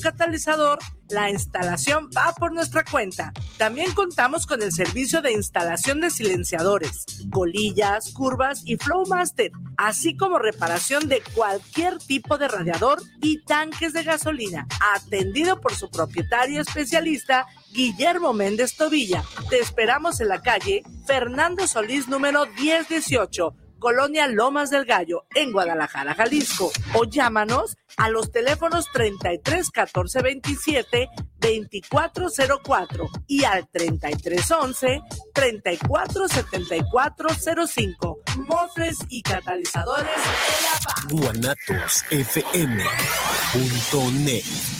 catalizador, la instalación va por nuestra cuenta. También contamos con el servicio de instalación de silenciadores, colillas, curvas y Flowmaster, así como reparación de cualquier tipo de radiador y tanques de gasolina, atendido por su propietario especialista Guillermo Méndez Tobilla. Te esperamos en la calle Fernando Solís número 1018 Colonia Lomas del Gallo, en Guadalajara, Jalisco. O llámanos a los teléfonos 33 14 27 2404 y al 33 11 34 74 05. Mofres y catalizadores de la paz. guanatosfm.net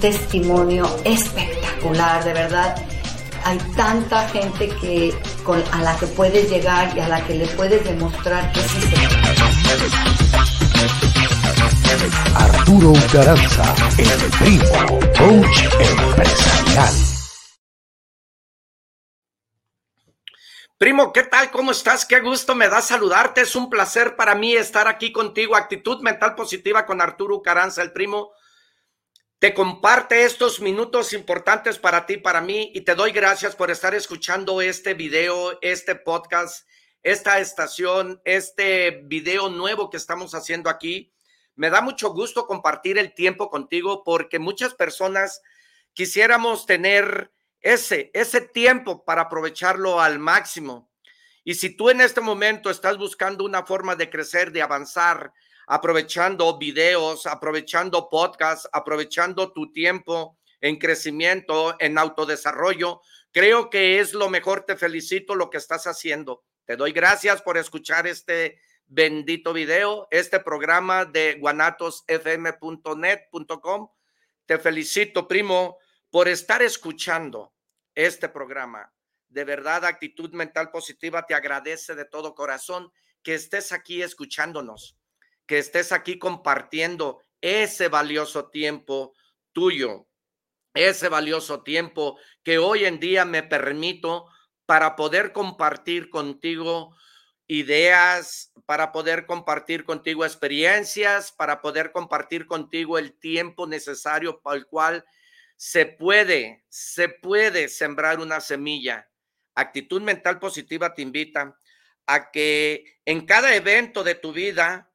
testimonio espectacular, de verdad. Hay tanta gente que con, a la que puedes llegar y a la que le puedes demostrar que sí se Arturo Garanza, el primo, coach empresarial. Primo, ¿qué tal? ¿Cómo estás? Qué gusto me da saludarte. Es un placer para mí estar aquí contigo. Actitud mental positiva con Arturo Caranza, el primo te comparte estos minutos importantes para ti, para mí, y te doy gracias por estar escuchando este video, este podcast, esta estación, este video nuevo que estamos haciendo aquí. Me da mucho gusto compartir el tiempo contigo porque muchas personas quisiéramos tener ese, ese tiempo para aprovecharlo al máximo. Y si tú en este momento estás buscando una forma de crecer, de avanzar, aprovechando videos, aprovechando podcasts, aprovechando tu tiempo en crecimiento, en autodesarrollo. Creo que es lo mejor. Te felicito lo que estás haciendo. Te doy gracias por escuchar este bendito video, este programa de guanatosfm.net.com. Te felicito, primo, por estar escuchando este programa. De verdad, actitud mental positiva te agradece de todo corazón que estés aquí escuchándonos que estés aquí compartiendo ese valioso tiempo tuyo, ese valioso tiempo que hoy en día me permito para poder compartir contigo ideas, para poder compartir contigo experiencias, para poder compartir contigo el tiempo necesario para el cual se puede, se puede sembrar una semilla. Actitud mental positiva te invita a que en cada evento de tu vida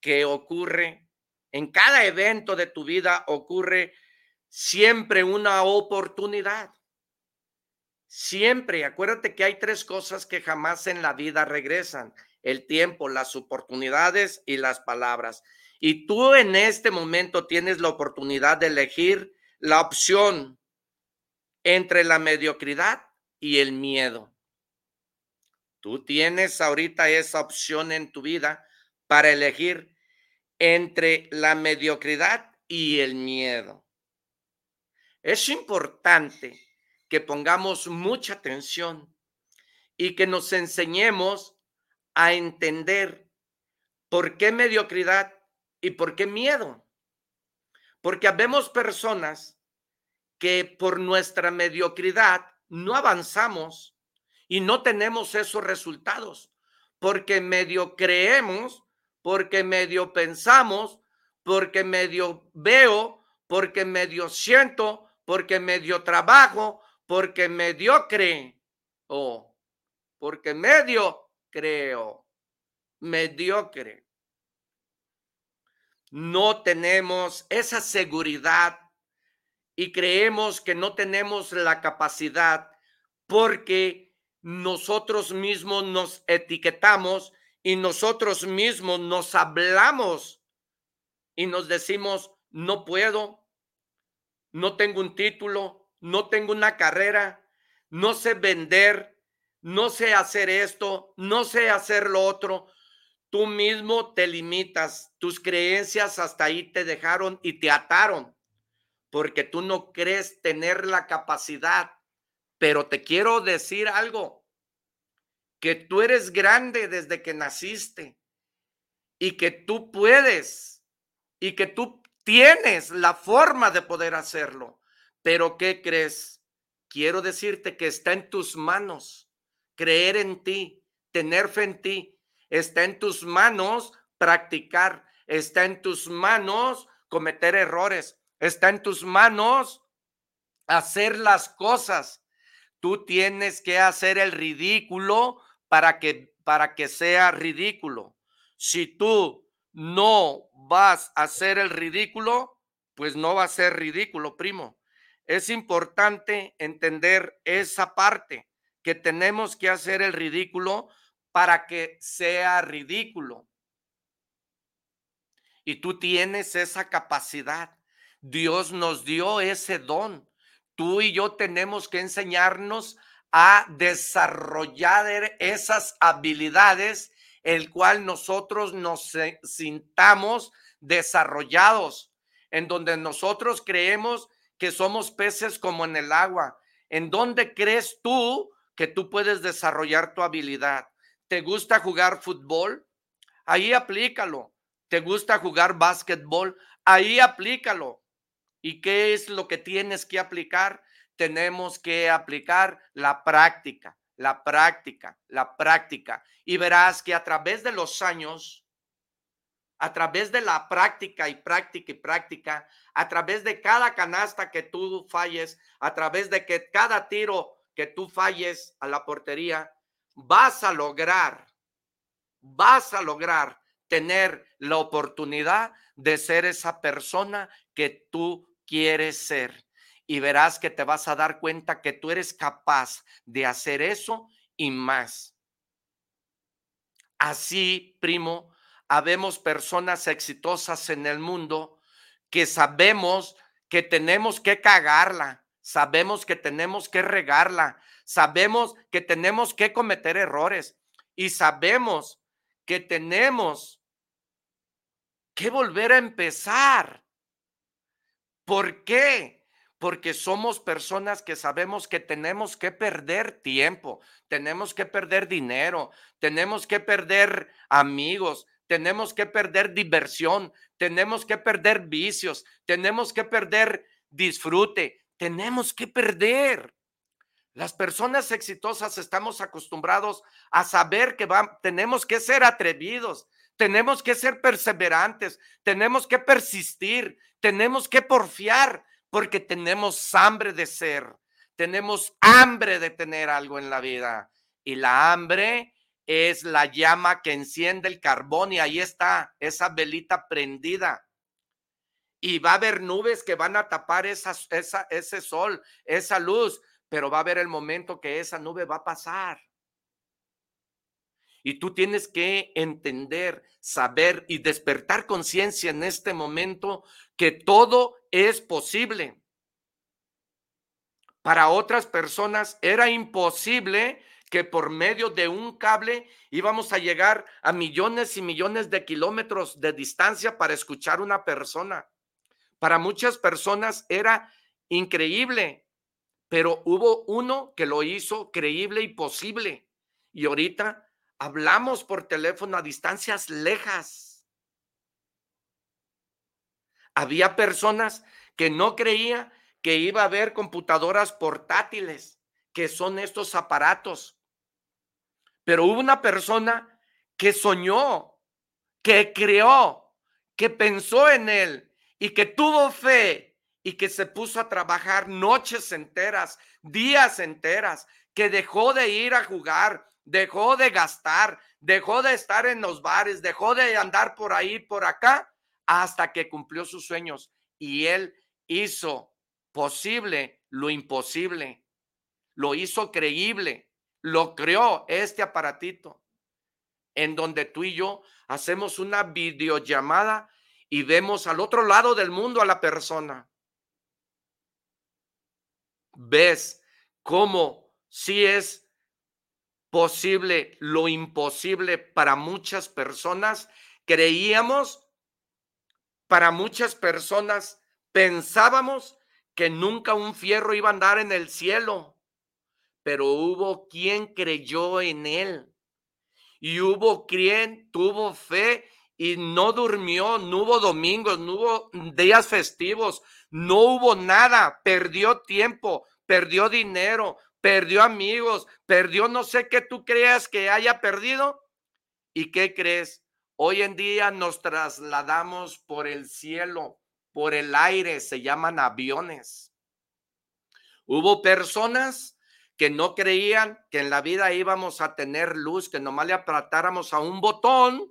que ocurre, en cada evento de tu vida ocurre siempre una oportunidad. Siempre, acuérdate que hay tres cosas que jamás en la vida regresan, el tiempo, las oportunidades y las palabras. Y tú en este momento tienes la oportunidad de elegir la opción entre la mediocridad y el miedo. Tú tienes ahorita esa opción en tu vida para elegir entre la mediocridad y el miedo. Es importante que pongamos mucha atención y que nos enseñemos a entender por qué mediocridad y por qué miedo. Porque habemos personas que por nuestra mediocridad no avanzamos y no tenemos esos resultados, porque medio creemos, porque medio pensamos, porque medio veo, porque medio siento, porque medio trabajo, porque mediocre o porque medio creo, mediocre. No tenemos esa seguridad y creemos que no tenemos la capacidad porque nosotros mismos nos etiquetamos y nosotros mismos nos hablamos y nos decimos, no puedo, no tengo un título, no tengo una carrera, no sé vender, no sé hacer esto, no sé hacer lo otro. Tú mismo te limitas, tus creencias hasta ahí te dejaron y te ataron, porque tú no crees tener la capacidad. Pero te quiero decir algo, que tú eres grande desde que naciste y que tú puedes y que tú tienes la forma de poder hacerlo. Pero ¿qué crees? Quiero decirte que está en tus manos creer en ti, tener fe en ti. Está en tus manos practicar. Está en tus manos cometer errores. Está en tus manos hacer las cosas. Tú tienes que hacer el ridículo para que para que sea ridículo. Si tú no vas a hacer el ridículo, pues no va a ser ridículo, primo. Es importante entender esa parte, que tenemos que hacer el ridículo para que sea ridículo. Y tú tienes esa capacidad. Dios nos dio ese don. Tú y yo tenemos que enseñarnos a desarrollar esas habilidades, el cual nosotros nos sintamos desarrollados, en donde nosotros creemos que somos peces como en el agua. ¿En dónde crees tú que tú puedes desarrollar tu habilidad? ¿Te gusta jugar fútbol? Ahí aplícalo. ¿Te gusta jugar básquetbol? Ahí aplícalo. ¿Y qué es lo que tienes que aplicar? Tenemos que aplicar la práctica, la práctica, la práctica. Y verás que a través de los años, a través de la práctica y práctica y práctica, a través de cada canasta que tú falles, a través de que cada tiro que tú falles a la portería, vas a lograr, vas a lograr tener la oportunidad de ser esa persona que tú quieres ser. Y verás que te vas a dar cuenta que tú eres capaz de hacer eso y más. Así, primo, habemos personas exitosas en el mundo que sabemos que tenemos que cagarla, sabemos que tenemos que regarla, sabemos que tenemos que cometer errores y sabemos que tenemos que volver a empezar. ¿Por qué? Porque somos personas que sabemos que tenemos que perder tiempo, tenemos que perder dinero, tenemos que perder amigos, tenemos que perder diversión, tenemos que perder vicios, tenemos que perder disfrute, tenemos que perder. Las personas exitosas estamos acostumbrados a saber que tenemos que ser atrevidos, tenemos que ser perseverantes, tenemos que persistir, tenemos que porfiar, porque tenemos hambre de ser, tenemos hambre de tener algo en la vida. Y la hambre es la llama que enciende el carbón y ahí está esa velita prendida. Y va a haber nubes que van a tapar esa, ese sol, esa luz, pero va a haber el momento que esa nube va a pasar. Y tú tienes que entender, saber y despertar conciencia en este momento que todo es posible. Para otras personas era imposible que por medio de un cable íbamos a llegar a millones y millones de kilómetros de distancia para escuchar una persona. Para muchas personas era increíble pero hubo uno que lo hizo creíble y posible. Y ahorita hablamos por teléfono a distancias lejas. Había personas que no creía que iba a haber computadoras portátiles, que son estos aparatos. Pero hubo una persona que soñó, que creó, que pensó en él y que tuvo fe y que se puso a trabajar noches enteras, días enteras, que dejó de ir a jugar, dejó de gastar, dejó de estar en los bares, dejó de andar por ahí, por acá, hasta que cumplió sus sueños. Y él hizo posible lo imposible, lo hizo creíble, lo creó este aparatito, en donde tú y yo hacemos una videollamada y vemos al otro lado del mundo a la persona. Ves cómo sí es posible lo imposible para muchas personas, creíamos, para muchas personas pensábamos que nunca un fierro iba a andar en el cielo, pero hubo quien creyó en él. Y hubo quien tuvo fe y no durmió, no hubo domingos, no hubo días festivos, no hubo nada, perdió tiempo, perdió dinero, perdió amigos, perdió no sé qué tú creas que haya perdido. ¿Y qué crees? Hoy en día nos trasladamos por el cielo, por el aire, se llaman aviones. Hubo personas que no creían que en la vida íbamos a tener luz, que nomás le apretáramos a un botón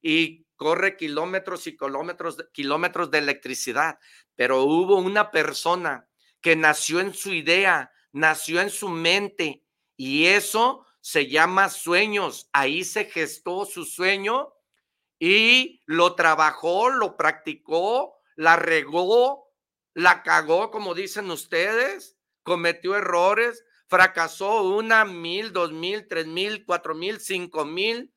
y corre kilómetros y kilómetros, kilómetros de electricidad. Pero hubo una persona que nació en su idea, nació en su mente y eso se llama sueños. Ahí se gestó su sueño y lo trabajó, lo practicó, la regó, la cagó, como dicen ustedes, cometió errores, fracasó una, mil, dos mil, tres mil, cuatro mil, cinco mil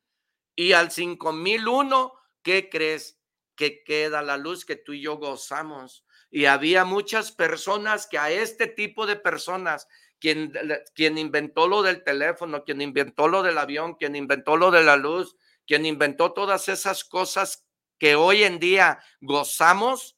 y al cinco mil uno, ¿qué crees? Que queda la luz que tú y yo gozamos. Y había muchas personas que a este tipo de personas, quien, quien inventó lo del teléfono, quien inventó lo del avión, quien inventó lo de la luz, quien inventó todas esas cosas que hoy en día gozamos,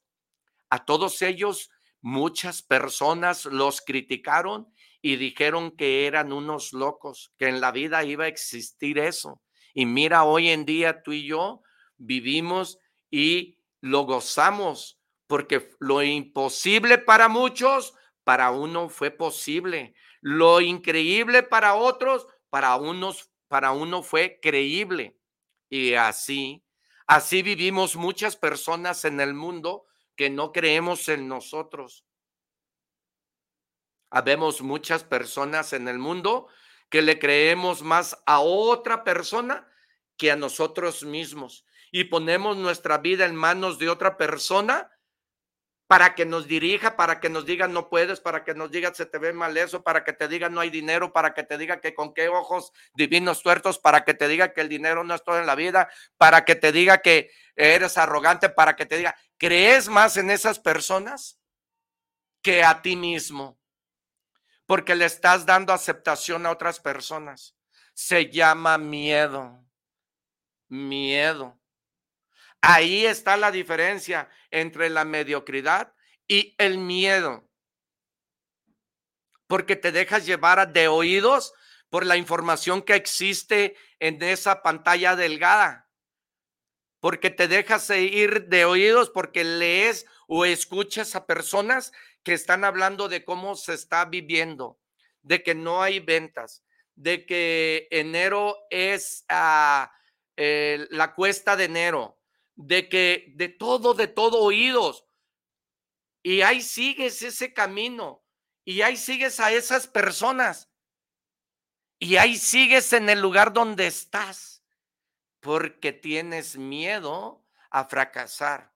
a todos ellos muchas personas los criticaron y dijeron que eran unos locos, que en la vida iba a existir eso. Y mira, hoy en día tú y yo vivimos y lo gozamos, porque lo imposible para muchos, para uno fue posible. Lo increíble para otros, para unos, para uno fue creíble. Y así, así vivimos muchas personas en el mundo que no creemos en nosotros. Habemos muchas personas en el mundo que le creemos más a otra persona que a nosotros mismos y ponemos nuestra vida en manos de otra persona para que nos dirija, para que nos diga no puedes, para que nos diga se te ve mal eso, para que te diga no hay dinero, para que te diga que con qué ojos divinos tuertos, para que te diga que el dinero no es todo en la vida, para que te diga que eres arrogante, para que te diga, ¿crees más en esas personas que a ti mismo? Porque le estás dando aceptación a otras personas. Se llama miedo miedo. Ahí está la diferencia entre la mediocridad y el miedo. porque te dejas llevar de oídos por la información que existe en esa pantalla delgada, porque te dejas ir de oídos porque lees o escuchas a personas que están hablando de cómo se está viviendo, de que no hay ventas, de que enero es ah, la cuesta de enero, de que de todo, de todo oídos. Y ahí sigues ese camino y ahí sigues a esas personas. Y ahí sigues en el lugar donde estás. Porque tienes miedo a fracasar.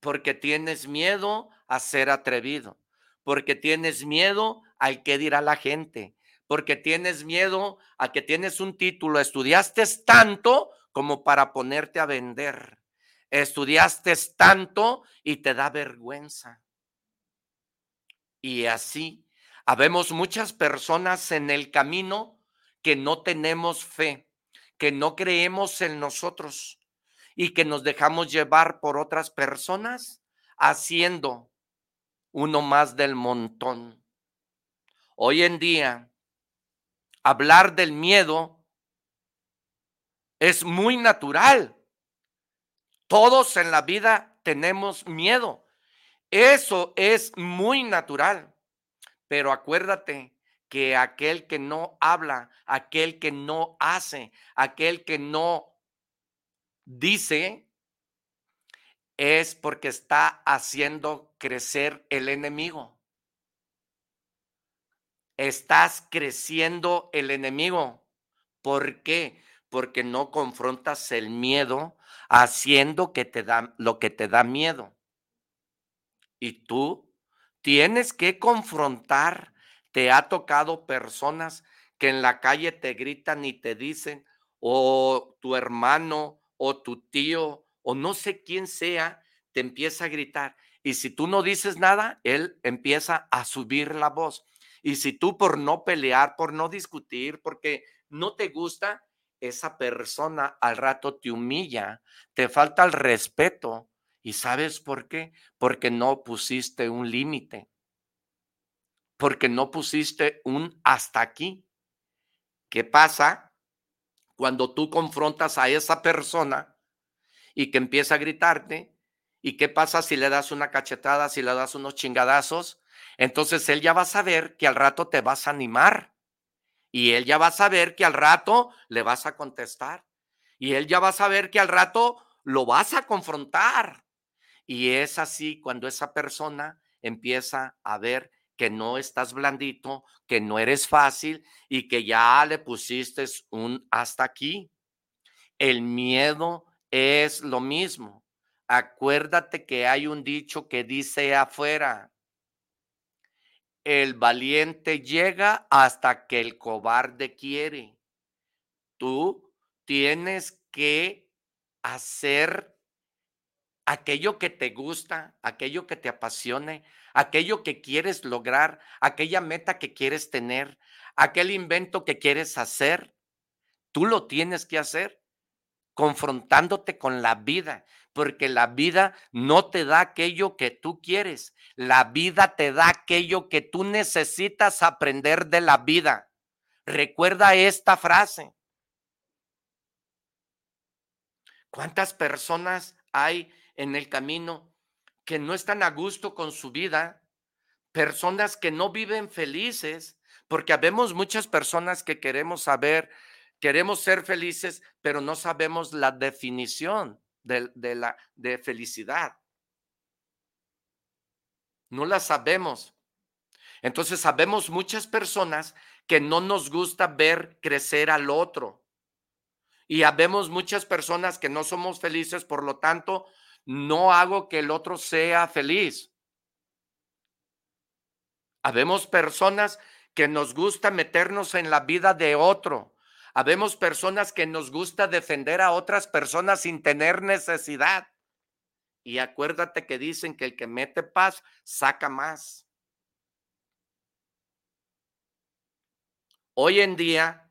Porque tienes miedo a ser atrevido. Porque tienes miedo al que dirá la gente. Porque tienes miedo a que tienes un título. Estudiaste tanto como para ponerte a vender. Estudiaste tanto y te da vergüenza. Y así, habemos muchas personas en el camino que no tenemos fe, que no creemos en nosotros y que nos dejamos llevar por otras personas haciendo uno más del montón. Hoy en día, hablar del miedo es muy natural. Todos en la vida tenemos miedo. Eso es muy natural. Pero acuérdate que aquel que no habla, aquel que no hace, aquel que no dice, es porque está haciendo crecer el enemigo. Estás creciendo el enemigo. ¿Por qué? Porque no confrontas el miedo haciendo que te da lo que te da miedo. Y tú tienes que confrontar. Te ha tocado personas que en la calle te gritan y te dicen, o tu hermano, o tu tío, o no sé quién sea, te empieza a gritar. Y si tú no dices nada, él empieza a subir la voz. Y si tú por no pelear, por no discutir, porque no te gusta, esa persona al rato te humilla, te falta el respeto, ¿Y sabes por qué? Porque no pusiste un límite. Porque no pusiste un hasta aquí. ¿Qué pasa cuando tú confrontas a esa persona y que empieza a gritarte? ¿Y qué pasa si le das una cachetada, si le das unos chingadazos? Entonces él ya va a saber que al rato te vas a animar. Y él ya va a saber que al rato le vas a contestar. Y él ya va a saber que al rato lo vas a confrontar. Y es así cuando esa persona empieza a ver que no estás blandito, que no eres fácil y que ya le pusiste un hasta aquí. El miedo es lo mismo. Acuérdate que hay un dicho que dice afuera, el valiente llega hasta que el cobarde quiere. Tú tienes que hacer aquello que te gusta, aquello que te apasione, aquello que quieres lograr, aquella meta que quieres tener, aquel invento que quieres hacer, tú lo tienes que hacer confrontándote con la vida, porque la vida no te da aquello que tú quieres, la vida te da aquello que tú necesitas aprender de la vida. Recuerda esta frase. ¿Cuántas personas hay en el camino, que no están a gusto con su vida, personas que no viven felices, porque habemos muchas personas que queremos saber, queremos ser felices, pero no sabemos la definición de, la de felicidad. No la sabemos. Entonces sabemos muchas personas que no nos gusta ver crecer al otro. Y habemos muchas personas que no somos felices, por lo tanto, no hago que el otro sea feliz. Habemos personas que nos gusta meternos en la vida de otro. Habemos personas que nos gusta defender a otras personas sin tener necesidad. Y acuérdate que dicen que el que mete paz saca más. Hoy en día,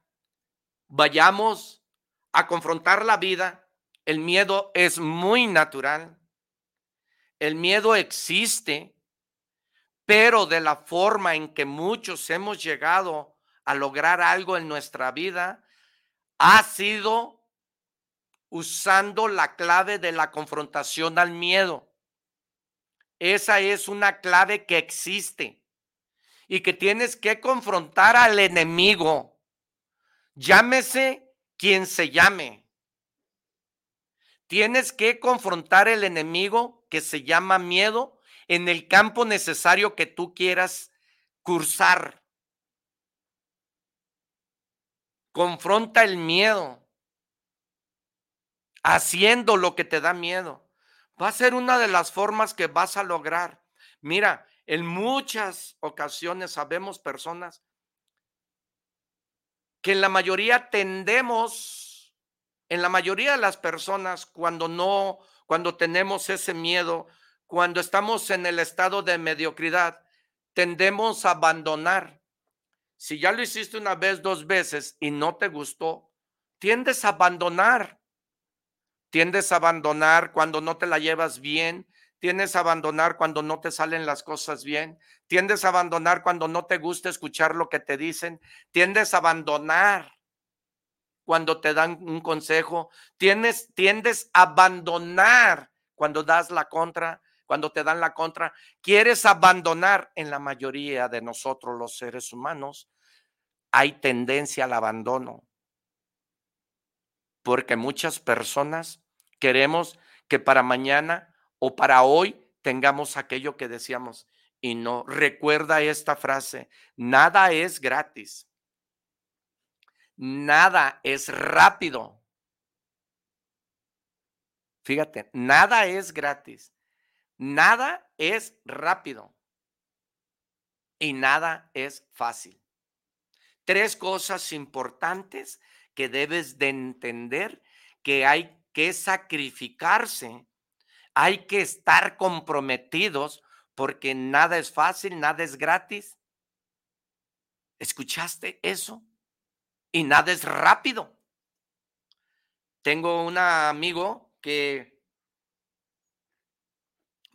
vayamos a confrontar la vida el miedo es muy natural. El miedo existe, pero de la forma en que muchos hemos llegado a lograr algo en nuestra vida, ha sido usando la clave de la confrontación al miedo. Esa es una clave que existe y que tienes que confrontar al enemigo. Llámese quien se llame. Tienes que confrontar el enemigo que se llama miedo en el campo necesario que tú quieras cursar. Confronta el miedo haciendo lo que te da miedo. Va a ser una de las formas que vas a lograr. Mira, en muchas ocasiones sabemos personas que en la mayoría tendemos, en la mayoría de las personas, cuando no, cuando tenemos ese miedo, cuando estamos en el estado de mediocridad, tendemos a abandonar. Si ya lo hiciste una vez, dos veces y no te gustó, tiendes a abandonar. Tiendes a abandonar cuando no te la llevas bien, tiendes a abandonar cuando no te salen las cosas bien, tiendes a abandonar cuando no te gusta escuchar lo que te dicen, tiendes a abandonar cuando te dan un consejo, tienes, tiendes a abandonar cuando das la contra, cuando te dan la contra, quieres abandonar en la mayoría de nosotros los seres humanos, hay tendencia al abandono. Porque muchas personas queremos que para mañana o para hoy tengamos aquello que decíamos y no. Recuerda esta frase, nada es gratis. Nada es rápido. Fíjate, nada es gratis. Nada es rápido y nada es fácil. Tres cosas importantes que debes de entender que hay que sacrificarse, hay que estar comprometidos porque nada es fácil, nada es gratis. ¿Escuchaste eso? Y nada es rápido. Tengo un amigo que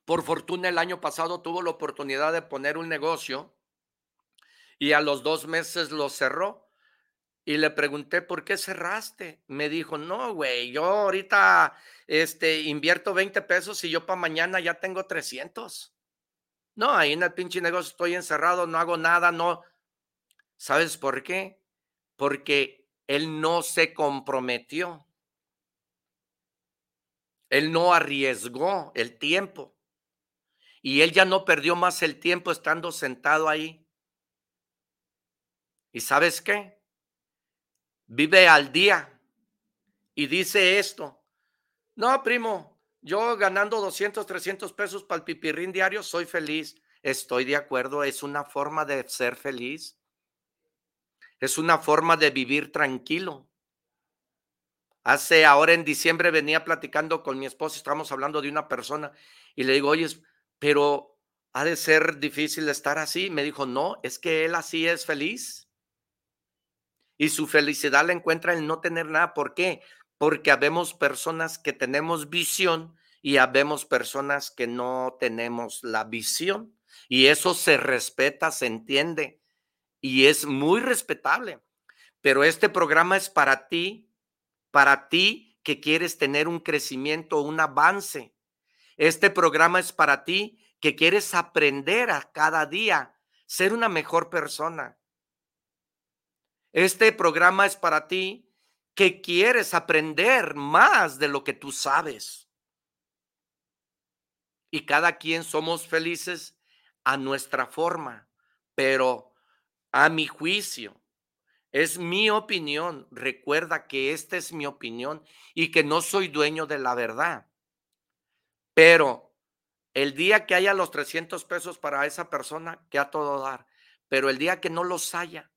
por fortuna el año pasado tuvo la oportunidad de poner un negocio y a los dos meses lo cerró. Y le pregunté, ¿por qué cerraste? Me dijo, no, güey, yo ahorita este, invierto 20 pesos y yo para mañana ya tengo 300. No, ahí en el pinche negocio estoy encerrado, no hago nada, no. ¿Sabes por qué? Porque él no se comprometió. Él no arriesgó el tiempo. Y él ya no perdió más el tiempo estando sentado ahí. ¿Y sabes qué? Vive al día y dice esto. No, primo, yo ganando 200, 300 pesos para el pipirrín diario, soy feliz. Estoy de acuerdo, es una forma de ser feliz. Es una forma de vivir tranquilo. Hace ahora en diciembre venía platicando con mi esposa, estábamos hablando de una persona y le digo, oye, pero ha de ser difícil estar así. Me dijo, no, es que él así es feliz. Y su felicidad la encuentra en no tener nada. ¿Por qué? Porque habemos personas que tenemos visión y habemos personas que no tenemos la visión. Y eso se respeta, se entiende y es muy respetable. Pero este programa es para ti, para ti que quieres tener un crecimiento, un avance este programa es para ti que quieres aprender a cada día, ser una mejor persona. Este programa es para ti que quieres aprender más de lo que tú sabes. Y cada quien somos felices a nuestra forma, pero a mi juicio, es mi opinión. Recuerda que esta es mi opinión y que no soy dueño de la verdad. Pero el día que haya los 300 pesos para esa persona, que a todo dar. Pero el día que no los haya,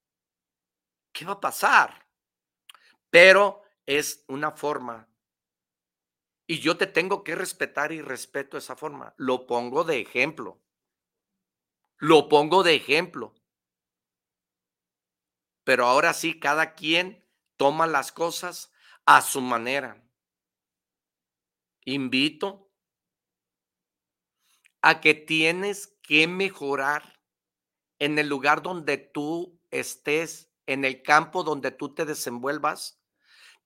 ¿qué va a pasar? Pero es una forma. Y yo te tengo que respetar y respeto esa forma. Lo pongo de ejemplo. Lo pongo de ejemplo. Pero ahora sí, cada quien toma las cosas a su manera. Invito a que tienes que mejorar en el lugar donde tú estés, en el campo donde tú te desenvuelvas.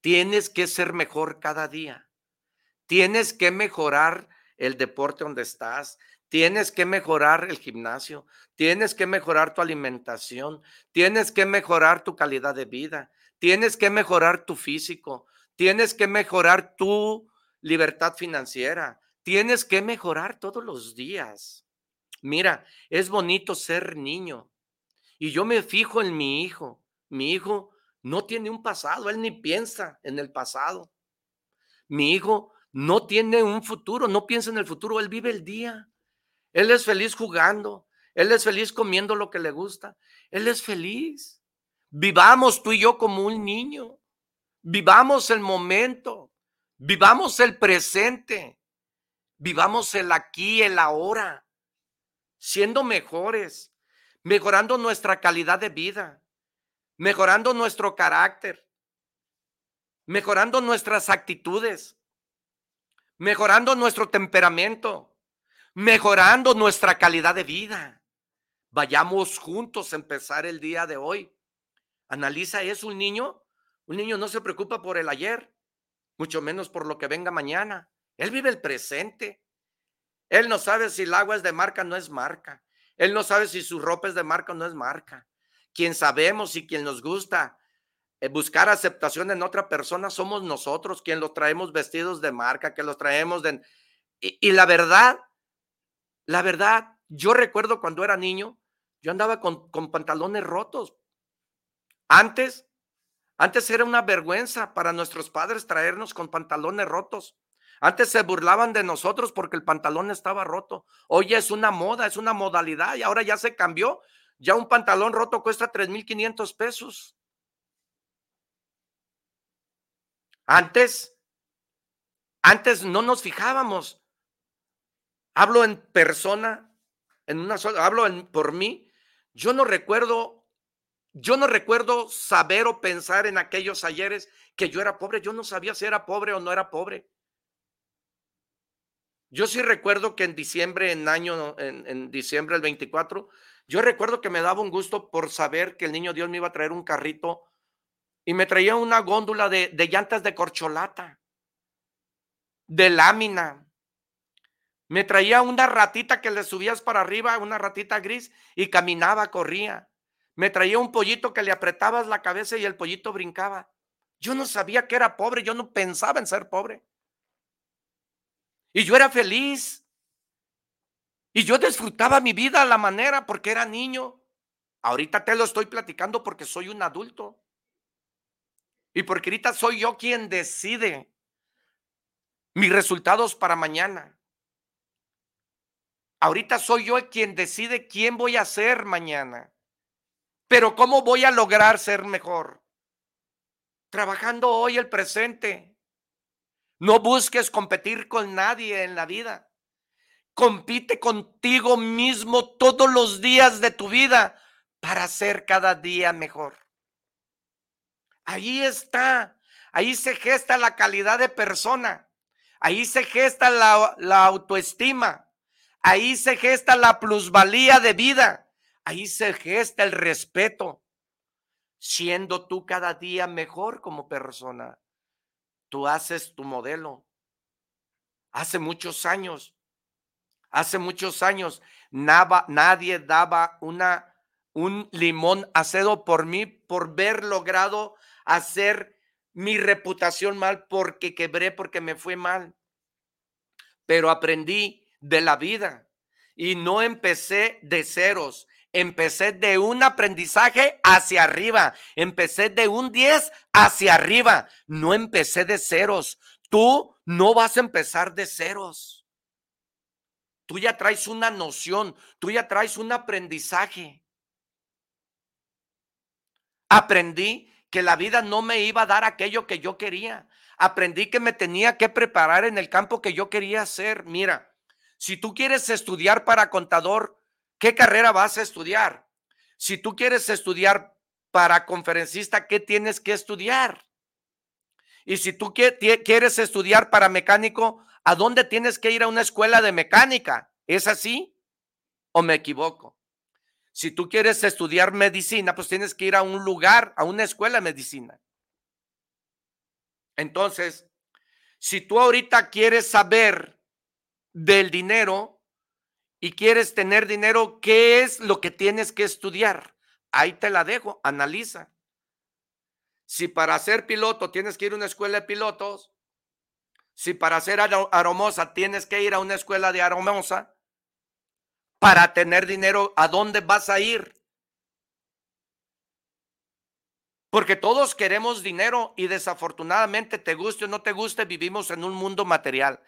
Tienes que ser mejor cada día. Tienes que mejorar el deporte donde estás. Tienes que mejorar el gimnasio. Tienes que mejorar tu alimentación. Tienes que mejorar tu calidad de vida. Tienes que mejorar tu físico. Tienes que mejorar tu libertad financiera. Tienes que mejorar todos los días. Mira, es bonito ser niño. Y yo me fijo en mi hijo. Mi hijo no tiene un pasado, él ni piensa en el pasado. Mi hijo no tiene un futuro, no piensa en el futuro, él vive el día. Él es feliz jugando, él es feliz comiendo lo que le gusta, él es feliz. Vivamos tú y yo como un niño, vivamos el momento, vivamos el presente, vivamos el aquí, el ahora, siendo mejores, mejorando nuestra calidad de vida, mejorando nuestro carácter, mejorando nuestras actitudes, mejorando nuestro temperamento, mejorando nuestra calidad de vida. Vayamos juntos a empezar el día de hoy. Analiza eso, un niño. Un niño no se preocupa por el ayer, mucho menos por lo que venga mañana. Él vive el presente. Él no sabe si el agua es de marca o no es marca. Él no sabe si su ropa es de marca o no es marca. Quien sabemos y quien nos gusta eh, buscar aceptación en otra persona somos nosotros, quien los traemos vestidos de marca, que los traemos de... Y, la verdad, la verdad, yo recuerdo cuando era niño, yo andaba con, con pantalones rotos. Antes, antes era una vergüenza para nuestros padres traernos con pantalones rotos. Antes se burlaban de nosotros porque el pantalón estaba roto. Hoy es una moda, es una modalidad y ahora ya se cambió. Ya un pantalón roto cuesta 3.500 pesos. Antes, antes no nos fijábamos. Hablo en persona, en una sola, hablo en, por mí. Yo no recuerdo, yo no recuerdo saber o pensar en aquellos ayeres que yo era pobre. Yo no sabía si era pobre o no era pobre. Yo sí recuerdo que en diciembre, en año, en, diciembre del 24, yo recuerdo que me daba un gusto por saber que el niño Dios me iba a traer un carrito y me traía una góndula de, de llantas de corcholata, de lámina. Me traía una ratita que le subías para arriba, una ratita gris, y caminaba, corría. Me traía un pollito que le apretabas la cabeza y el pollito brincaba. Yo no sabía que era pobre, yo no pensaba en ser pobre. Y yo era feliz. Y yo disfrutaba mi vida a la manera porque era niño. Ahorita te lo estoy platicando porque soy un adulto. Y porque ahorita soy yo quien decide mis resultados para mañana. Ahorita soy yo quien decide quién voy a ser mañana. Pero ¿cómo voy a lograr ser mejor? Trabajando hoy el presente. No busques competir con nadie en la vida. Compite contigo mismo todos los días de tu vida para ser cada día mejor. Ahí está, ahí se gesta la calidad de persona, ahí se gesta la, la autoestima, ahí se gesta la plusvalía de vida, ahí se gesta el respeto, siendo tú cada día mejor como persona. Tú haces tu modelo. Hace muchos años, hace muchos años, nadie daba una, un limón acedo por mí por ver logrado hacer mi reputación mal porque quebré, porque me fue mal. Pero aprendí de la vida y no empecé de ceros. Empecé de un aprendizaje hacia arriba. Empecé de un 10 hacia arriba. No empecé de ceros. Tú no vas a empezar de ceros. Tú ya traes una noción, tú ya traes un aprendizaje. Aprendí que la vida no me iba a dar aquello que yo quería. Aprendí que me tenía que preparar en el campo que yo quería hacer. Mira, si tú quieres estudiar para contador, ¿qué carrera vas a estudiar? Si tú quieres estudiar para conferencista, ¿qué tienes que estudiar? Y si tú quieres estudiar para mecánico, ¿a dónde tienes que ir a una escuela de mecánica? ¿Es así? ¿O me equivoco? Si tú quieres estudiar medicina, pues tienes que ir a un lugar, a una escuela de medicina. Entonces, si tú ahorita quieres saber del dinero y quieres tener dinero, ¿qué es lo que tienes que estudiar? Ahí te la dejo, analiza. Si para ser piloto tienes que ir a una escuela de pilotos, si para ser aromosa tienes que ir a una escuela de aromosa, para tener dinero, ¿a dónde vas a ir? Porque todos queremos dinero y desafortunadamente, te guste o no te guste, vivimos en un mundo material.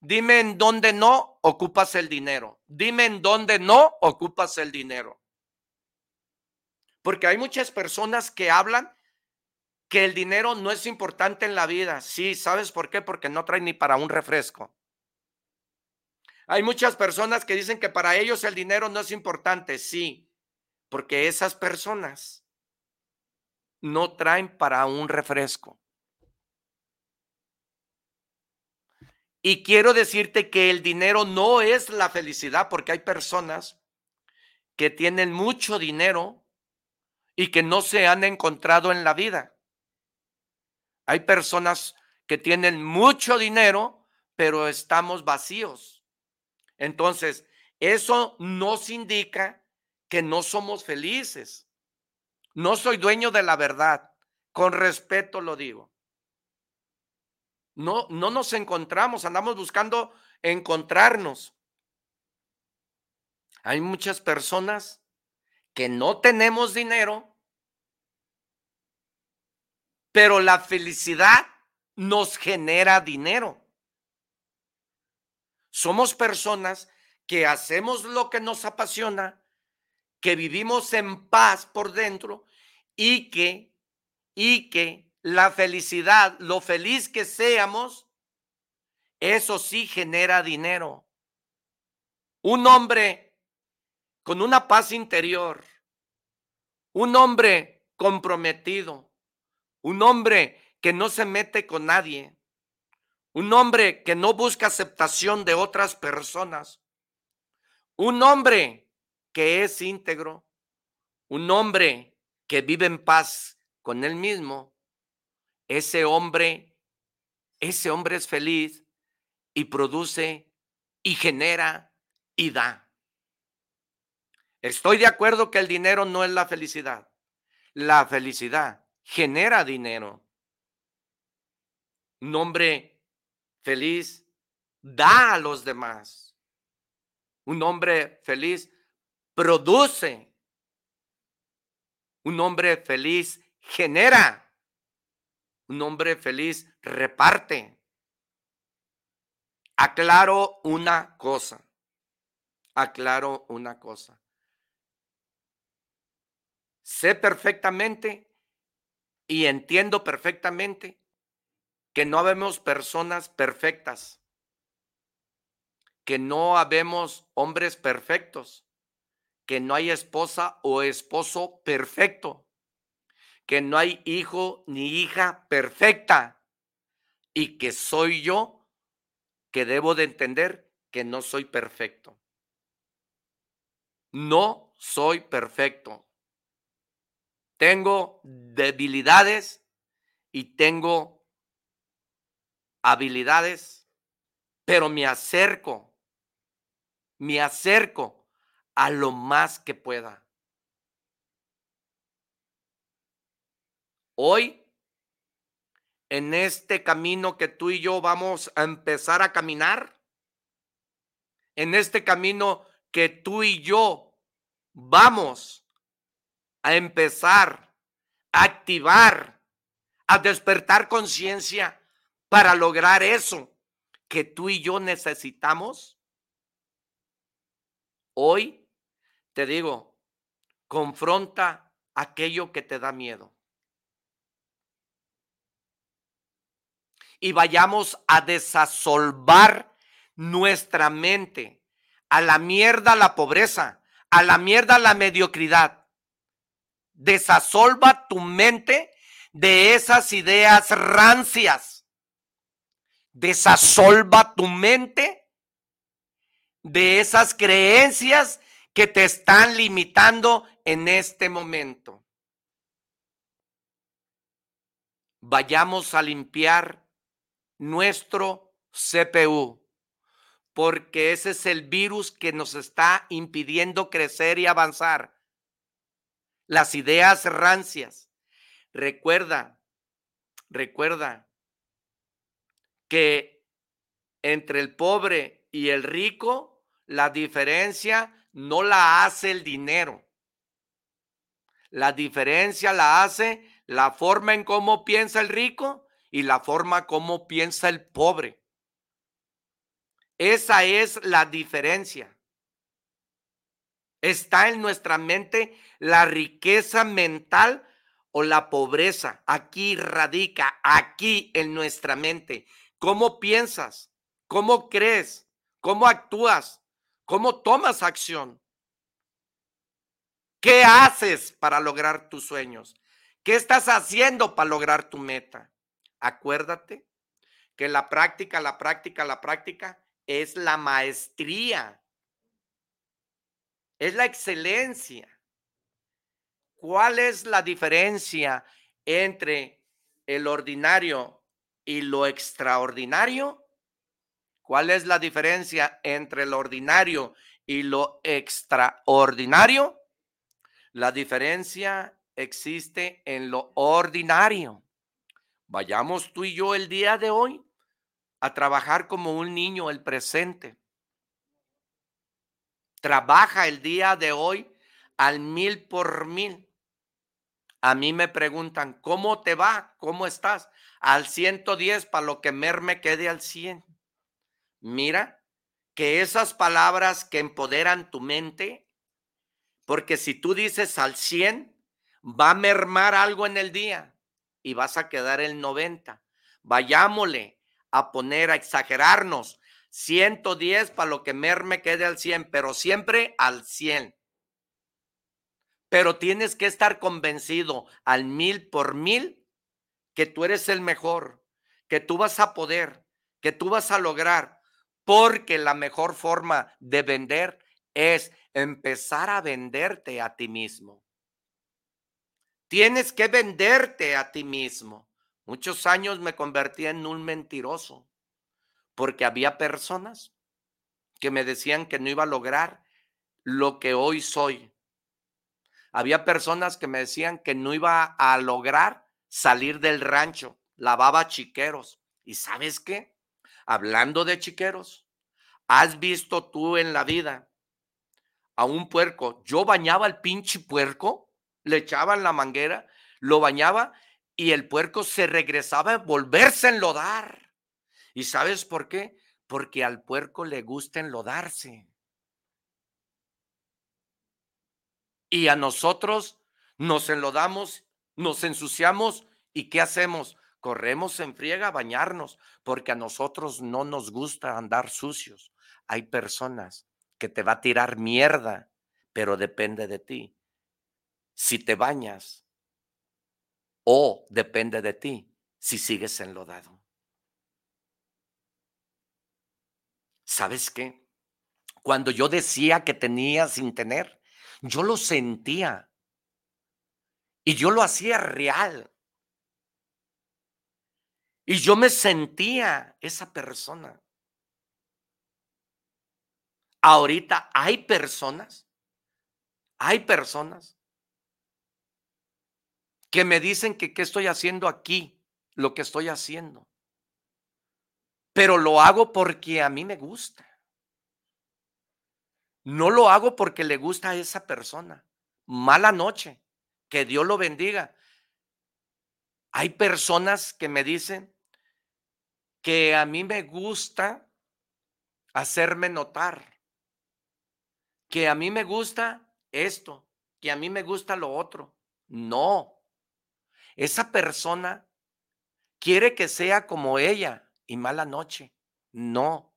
Dime en dónde no ocupas el dinero. Dime en dónde no ocupas el dinero. Porque hay muchas personas que hablan que el dinero no es importante en la vida. Sí, ¿sabes por qué? Porque no trae ni para un refresco. Hay muchas personas que dicen que para ellos el dinero no es importante. Sí, porque esas personas no traen para un refresco. Y quiero decirte que el dinero no es la felicidad, porque hay personas que tienen mucho dinero y que no se han encontrado en la vida. Hay personas que tienen mucho dinero, pero estamos vacíos. Entonces, eso nos indica que no somos felices. No soy dueño de la verdad. Con respeto lo digo. No, no nos encontramos, andamos buscando encontrarnos. Hay muchas personas que no tenemos dinero, pero la felicidad nos genera dinero. Somos personas que hacemos lo que nos apasiona, que vivimos en paz por dentro y que, y que la felicidad, lo feliz que seamos, eso sí genera dinero. Un hombre con una paz interior, un hombre comprometido, un hombre que no se mete con nadie, un hombre que no busca aceptación de otras personas, un hombre que es íntegro, un hombre que vive en paz con él mismo, ese hombre, ese hombre es feliz y produce y genera y da. Estoy de acuerdo que el dinero no es la felicidad. La felicidad genera dinero. Un hombre feliz da a los demás. Un hombre feliz produce. Un hombre feliz genera. Un hombre feliz reparte. Aclaro una cosa. Aclaro una cosa. Sé perfectamente y entiendo perfectamente que no habemos personas perfectas, que no habemos hombres perfectos, que no hay esposa o esposo perfecto, que no hay hijo ni hija perfecta y que soy yo que debo de entender que no soy perfecto. No soy perfecto. Tengo debilidades y tengo habilidades, pero me acerco, me acerco a lo más que pueda. Hoy, en este camino que tú y yo vamos a empezar a caminar, en este camino que tú y yo vamos a empezar a activar, a despertar conciencia para lograr eso que tú y yo necesitamos? Hoy te digo, confronta aquello que te da miedo. Y vayamos a desasolvar nuestra mente, a la mierda la pobreza, a la mierda la mediocridad. Desasolva tu mente de esas ideas rancias desasolva tu mente de esas creencias que te están limitando en este momento. Vayamos a limpiar nuestro CPU, porque ese es el virus que nos está impidiendo crecer y avanzar. Las ideas rancias. Recuerda, recuerda que entre el pobre y el rico, la diferencia no la hace el dinero. La diferencia la hace la forma en cómo piensa el rico y la forma como piensa el pobre. Esa es la diferencia. Está en nuestra mente la riqueza mental o la pobreza. Aquí radica, aquí en nuestra mente. ¿Cómo piensas? ¿Cómo crees? ¿Cómo actúas? ¿Cómo tomas acción? ¿Qué haces para lograr tus sueños? ¿Qué estás haciendo para lograr tu meta? Acuérdate que la práctica, la práctica, la práctica es la maestría. Es la excelencia. ¿Cuál es la diferencia entre el ordinario y lo extraordinario? ¿Cuál es la diferencia entre lo ordinario y lo extraordinario? La diferencia existe en lo ordinario. Vayamos tú y yo el día de hoy a trabajar como un niño el presente. Trabaja el día de hoy al mil por mil. A mí me preguntan, ¿cómo te va? ¿Cómo estás? Al 110 para lo que me quede al 100. Mira que esas palabras que empoderan tu mente, porque si tú dices al 100, va a mermar algo en el día y vas a quedar el 90. Vayámosle a poner, a exagerarnos. 110 para lo que merme quede al 100, pero siempre al 100. Pero tienes que estar convencido al mil por mil que tú eres el mejor, que tú vas a poder, que tú vas a lograr, porque la mejor forma de vender es empezar a venderte a ti mismo. Tienes que venderte a ti mismo. Muchos años me convertí en un mentiroso porque había personas que me decían que no iba a lograr lo que hoy soy. Había personas que me decían que no iba a lograr salir del rancho, lavaba chiqueros. ¿Y sabes qué? Hablando de chiqueros, ¿has visto tú en la vida a un puerco? Yo bañaba al pinche puerco, le echaban la manguera, lo bañaba y el puerco se regresaba a volverse a enlodar. ¿Y sabes por qué? Porque al puerco le gusta enlodarse. Y a nosotros nos enlodamos, nos ensuciamos y ¿qué hacemos? Corremos en friega a bañarnos porque a nosotros no nos gusta andar sucios. Hay personas que te va a tirar mierda, pero depende de ti. Si te bañas o depende de ti si sigues enlodado. ¿Sabes qué? Cuando yo decía que tenía sin tener, yo lo sentía. Y yo lo hacía real. Y yo me sentía esa persona. Ahorita hay personas, hay personas que me dicen que qué estoy haciendo aquí, lo que estoy haciendo. Pero lo hago porque a mí me gusta. No lo hago porque le gusta a esa persona. Mala noche. Que Dios lo bendiga. Hay personas que me dicen, que a mí me gusta hacerme notar, que a mí me gusta esto, que a mí me gusta lo otro. No, esa persona quiere que sea como ella y mala noche. No.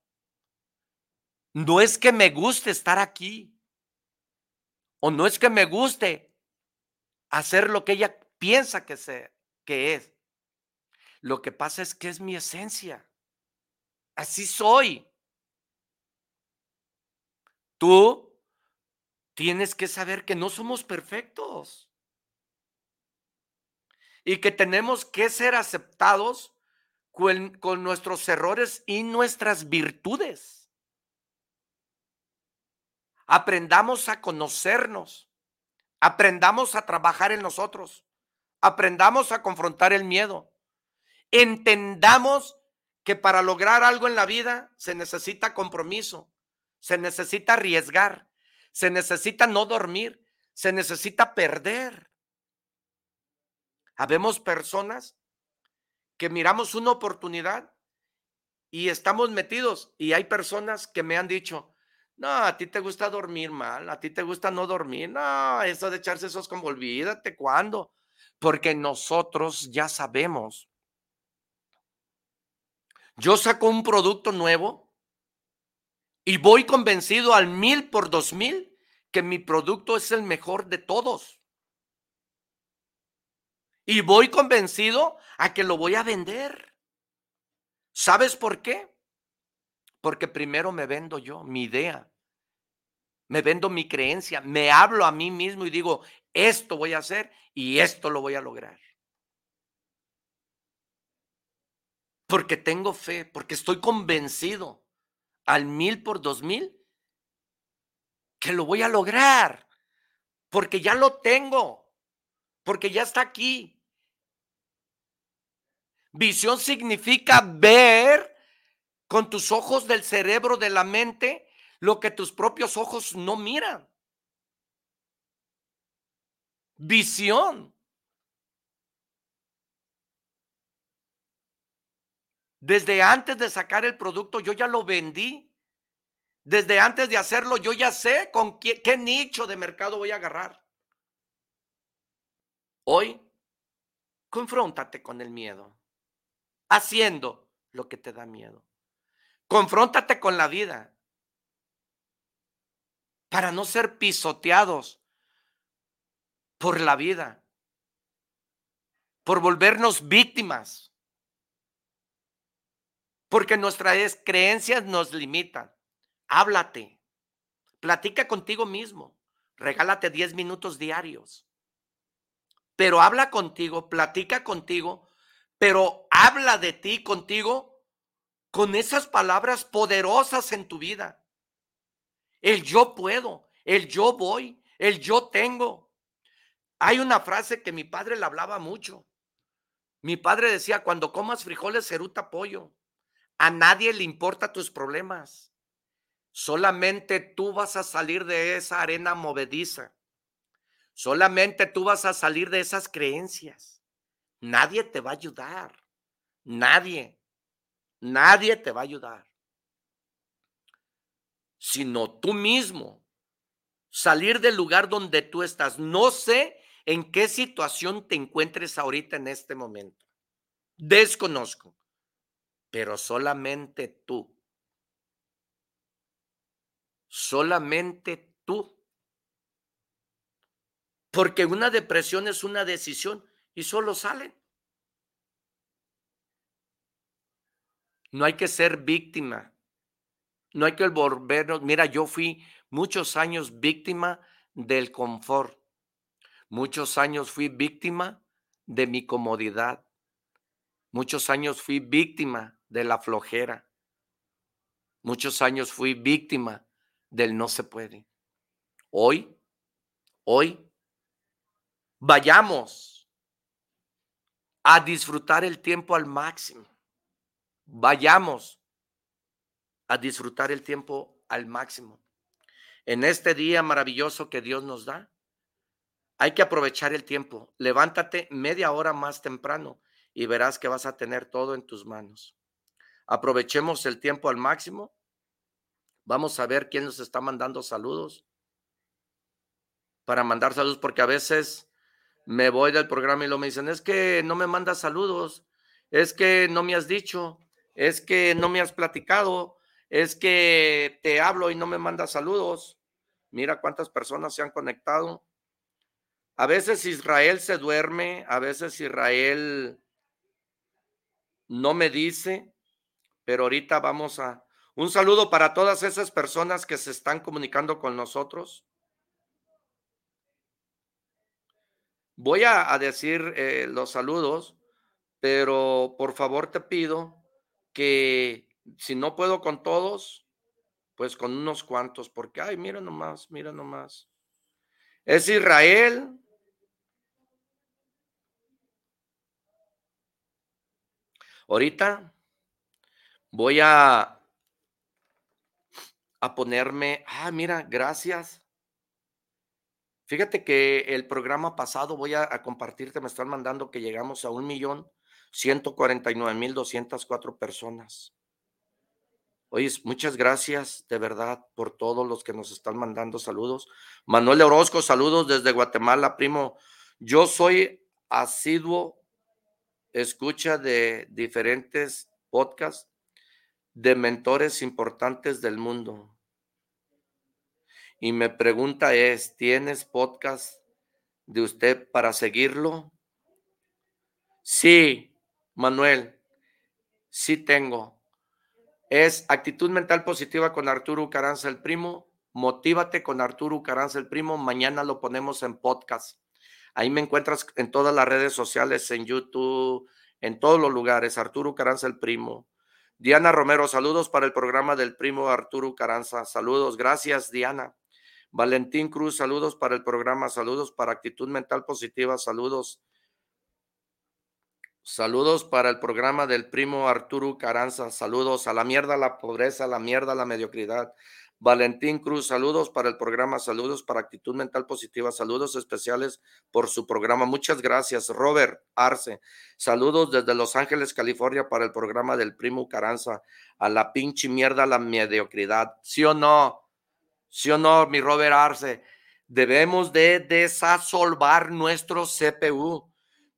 No es que me guste estar aquí. O no es que me guste hacer lo que ella piensa que, que es. Lo que pasa es que es mi esencia. Así soy. Tú tienes que saber que no somos perfectos y que tenemos que ser aceptados con, con, nuestros errores y nuestras virtudes. Aprendamos a conocernos, aprendamos a trabajar en nosotros, aprendamos a confrontar el miedo, entendamos que para lograr algo en la vida se necesita compromiso, se necesita arriesgar, se necesita no dormir, se necesita perder. Habemos personas que miramos una oportunidad y estamos metidos y hay personas que me han dicho, no, a ti te gusta dormir mal, a ti te gusta no dormir, no, eso de echarse esos como olvídate, ¿cuándo? Porque nosotros ya sabemos yo saco un producto nuevo y voy convencido al mil por dos mil que mi producto es el mejor de todos. Y voy convencido a que lo voy a vender. ¿Sabes por qué? Porque primero me vendo yo, mi idea. Me vendo mi creencia, me hablo a mí mismo y digo, esto voy a hacer y esto lo voy a lograr. porque tengo fe, porque estoy convencido al mil por dos mil que lo voy a lograr, porque ya lo tengo, porque ya está aquí. Visión significa ver con tus ojos del cerebro, de la mente, lo que tus propios ojos no miran. Visión. Desde antes de sacar el producto, yo ya lo vendí. Desde antes de hacerlo, yo ya sé con qué, nicho de mercado voy a agarrar. Hoy, confróntate con el miedo, haciendo lo que te da miedo. Confróntate con la vida para no ser pisoteados por la vida, por volvernos víctimas porque nuestras creencias nos limitan. Háblate, platica contigo mismo, regálate 10 minutos diarios. Pero habla contigo, platica contigo, pero habla de ti contigo con esas palabras poderosas en tu vida. El yo puedo, el yo voy, el yo tengo. Hay una frase que mi padre le hablaba mucho. Mi padre decía, cuando comas frijoles, ceruta pollo. A nadie le importa tus problemas. Solamente tú vas a salir de esa arena movediza. Solamente tú vas a salir de esas creencias. Nadie te va a ayudar. Nadie. Nadie te va a ayudar. Sino tú mismo. Salir del lugar donde tú estás. No sé en qué situación te encuentres ahorita en este momento. Desconozco pero solamente tú. Solamente tú. Porque una depresión es una decisión y solo salen. No hay que ser víctima. No hay que volvernos. Mira, yo fui muchos años víctima del confort. Muchos años fui víctima de mi comodidad. Muchos años fui víctima de la flojera. Muchos años fui víctima del no se puede. Hoy, hoy, vayamos a disfrutar el tiempo al máximo. Vayamos a disfrutar el tiempo al máximo. En este día maravilloso que Dios nos da, hay que aprovechar el tiempo. Levántate media hora más temprano y verás que vas a tener todo en tus manos. Aprovechemos el tiempo al máximo. Vamos a ver quién nos está mandando saludos. Para mandar saludos, porque a veces me voy del programa y lo me dicen, es que no me mandas saludos, es que no me has dicho, es que no me has platicado, es que te hablo y no me mandas saludos. Mira cuántas personas se han conectado. A veces Israel se duerme, a veces Israel no me dice, pero ahorita vamos a... Un saludo para todas esas personas que se están comunicando con nosotros. Voy a, decir eh, los saludos, pero por favor te pido que si no puedo con todos, pues con unos cuantos, porque, ay, mira nomás, mira nomás. Es Israel. Ahorita voy a, a ponerme, ah, mira, gracias. Fíjate que el programa pasado voy a, compartirte, me están mandando que llegamos a un millón ciento cuarenta y nueve mil doscientas cuatro personas. Oye, muchas gracias de verdad por todos los que nos están mandando saludos. Manuel Orozco, saludos desde Guatemala, primo. Yo soy asiduo escucha de diferentes podcasts de mentores importantes del mundo. Y mi pregunta es, ¿tienes podcast de usted para seguirlo? Sí, Manuel, sí tengo es actitud mental positiva con Arturo Caranza el primo. Motívate con Arturo Caranza el primo. Mañana lo ponemos en podcast. Ahí me encuentras en todas las redes sociales, en YouTube, en todos los lugares. Arturo Caranza el primo. Diana Romero, saludos para el programa del primo Arturo Caranza. Saludos, gracias Diana. Valentín Cruz, saludos para el programa, saludos para actitud mental positiva, saludos. Saludos para el programa del primo Arturo Caranza. Saludos a la mierda, la pobreza, la mierda, la mediocridad. Valentín Cruz, saludos para el programa, saludos para actitud mental positiva, saludos especiales por su programa. Muchas gracias. Robert Arce, saludos desde Los Ángeles, California para el programa del primo Caranza. A la pinche mierda, la mediocridad. ¿Sí o no? ¿Sí o no, mi Robert Arce? Debemos de desasolvar nuestro CPU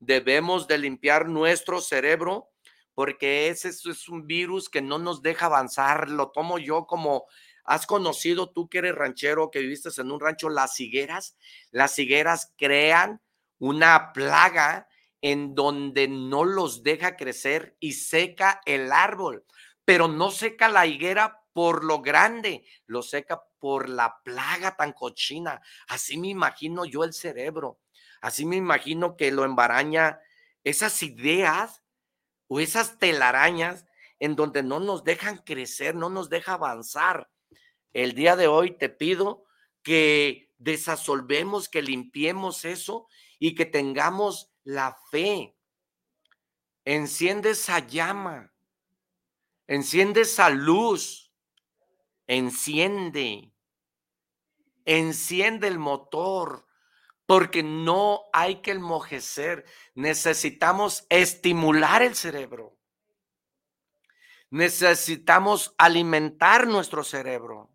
debemos de limpiar nuestro cerebro porque ese es un virus que no nos deja avanzar. Lo tomo yo como, has conocido tú que eres ranchero, que viviste en un rancho, las higueras. Las higueras crean una plaga en donde no los deja crecer y seca el árbol, pero no seca la higuera por lo grande, lo seca por la plaga tan cochina. Así me imagino yo el cerebro. Así me imagino que lo embaraña esas ideas o esas telarañas en donde no nos dejan crecer, no nos deja avanzar. El día de hoy te pido que desasolvemos, que limpiemos eso y que tengamos la fe. Enciende esa llama, enciende esa luz, enciende, enciende el motor, porque no hay que enmojecer. Necesitamos estimular el cerebro. Necesitamos alimentar nuestro cerebro.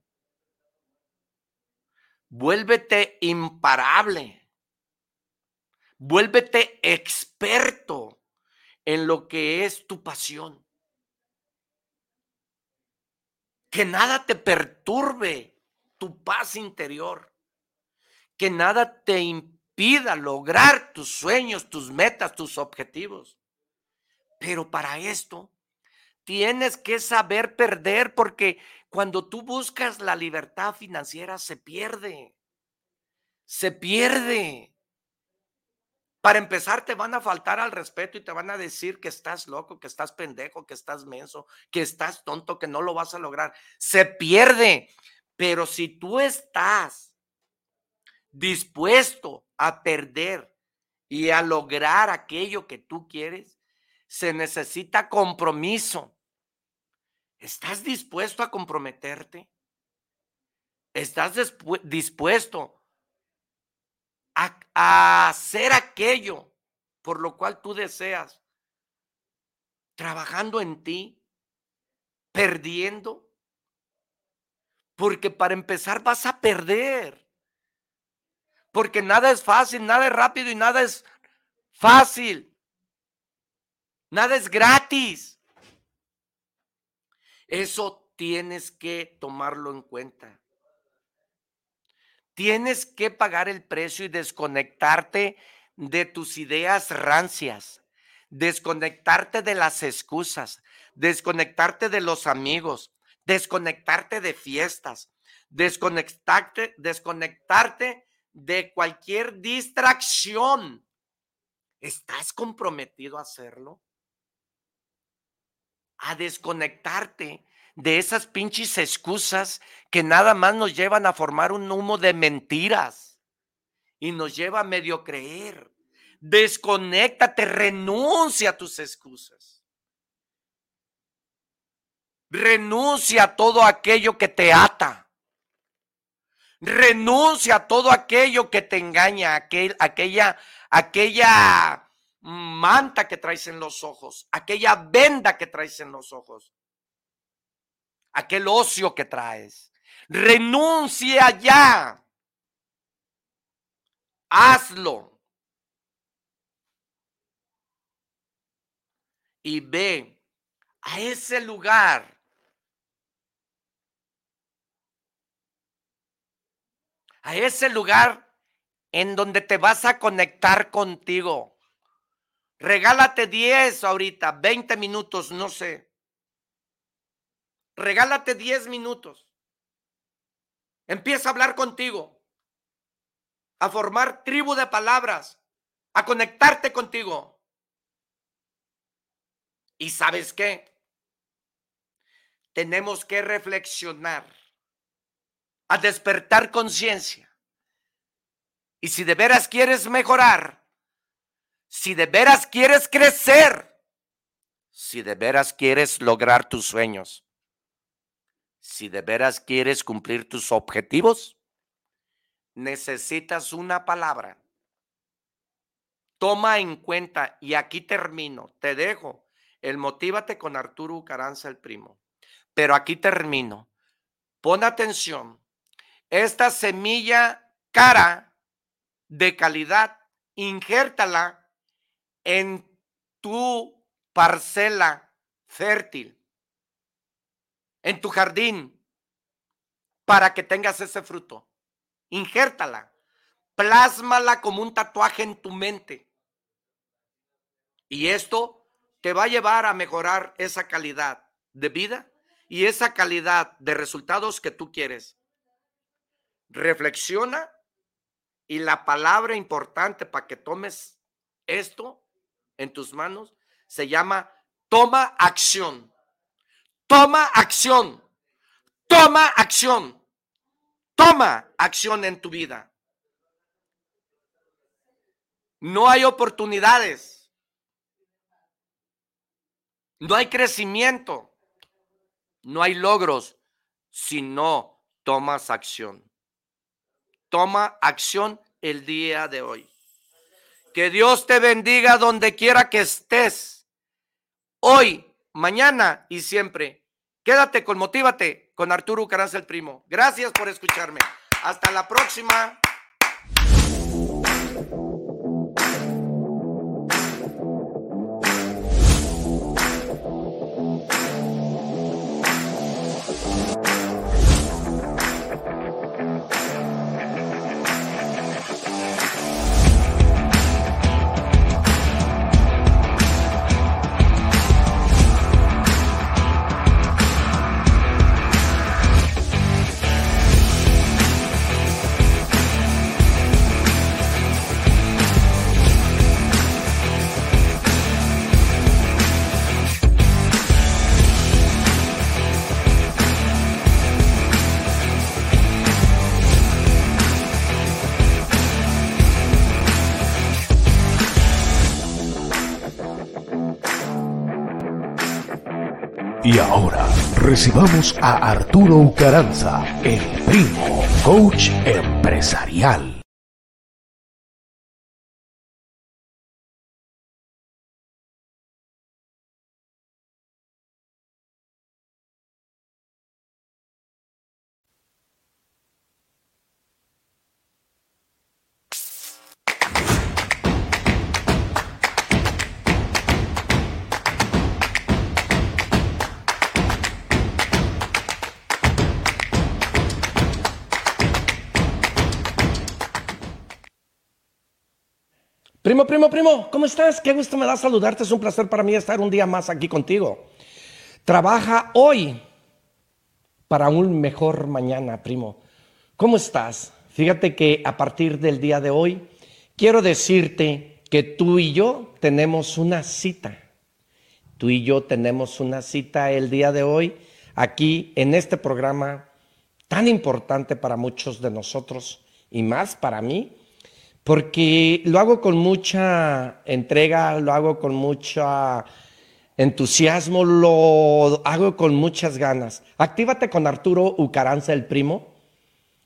Vuélvete imparable. Vuélvete experto en lo que es tu pasión. Que nada te perturbe tu paz interior que nada te impida lograr tus sueños, tus metas, tus objetivos. Pero para esto tienes que saber perder porque cuando tú buscas la libertad financiera se pierde. Se pierde. Para empezar, te van a faltar al respeto y te van a decir que estás loco, que estás pendejo, que estás menso, que estás tonto, que no lo vas a lograr. Se pierde. Pero si tú estás dispuesto a perder y a lograr aquello que tú quieres, se necesita compromiso. ¿Estás dispuesto a comprometerte? ¿Estás dispuesto a, hacer aquello por lo cual tú deseas? Trabajando en ti, perdiendo. Porque para empezar vas a perder porque nada es fácil, nada es rápido y nada es fácil. Nada es gratis. Eso tienes que tomarlo en cuenta. Tienes que pagar el precio y desconectarte de tus ideas rancias, desconectarte de las excusas, desconectarte de los amigos, desconectarte de fiestas, desconectarte, desconectarte de cualquier distracción ¿Estás comprometido a hacerlo? A desconectarte de esas pinches excusas que nada más nos llevan a formar un humo de mentiras y nos lleva a medio creer. Desconéctate, renuncia a tus excusas. Renuncia a todo aquello que te ata. Renuncia a todo aquello que te engaña, aquel, aquella, aquella manta que traes en los ojos, aquella venda que traes en los ojos, aquel ocio que traes. Renuncia ya. Hazlo. Y ve a ese lugar a ese lugar en donde te vas a conectar contigo. Regálate 10 ahorita, 20 minutos, no sé. Regálate 10 minutos. Empieza a hablar contigo, a formar tribu de palabras, a conectarte contigo. ¿Y sabes qué? Tenemos que reflexionar a despertar conciencia. Y si de veras quieres mejorar, si de veras quieres crecer, si de veras quieres lograr tus sueños, si de veras quieres cumplir tus objetivos, necesitas una palabra. Toma en cuenta, y aquí termino, te dejo el motívate con Arturo Caranza el primo, pero aquí termino. Pon atención esta semilla cara de calidad, injértala en tu parcela fértil, en tu jardín, para que tengas ese fruto. Injértala, plásmala como un tatuaje en tu mente. Y esto te va a llevar a mejorar esa calidad de vida y esa calidad de resultados que tú quieres reflexiona y la palabra importante para que tomes esto en tus manos se llama toma acción. Toma acción. Toma acción. Toma acción en tu vida. No hay oportunidades. No hay crecimiento. No hay logros si no tomas acción. Toma acción el día de hoy. Que Dios te bendiga donde quiera que estés. Hoy, mañana y siempre. Quédate con Motívate con Arturo Caranza el Primo. Gracias por escucharme. Hasta la próxima. Recibamos a Arturo Ucaranza, el primo, coach empresarial. Primo, primo, ¿cómo estás? Qué gusto me da saludarte. Es un placer para mí estar un día más aquí contigo. Trabaja hoy para un mejor mañana, primo. ¿Cómo estás? Fíjate que a partir del día de hoy quiero decirte que tú y yo tenemos una cita. Tú y yo tenemos una cita el día de hoy aquí en este programa tan importante para muchos de nosotros y más para mí, porque lo hago con mucha entrega, lo hago con mucho entusiasmo, lo hago con muchas ganas. Actívate con Arturo Ucaranza, el primo.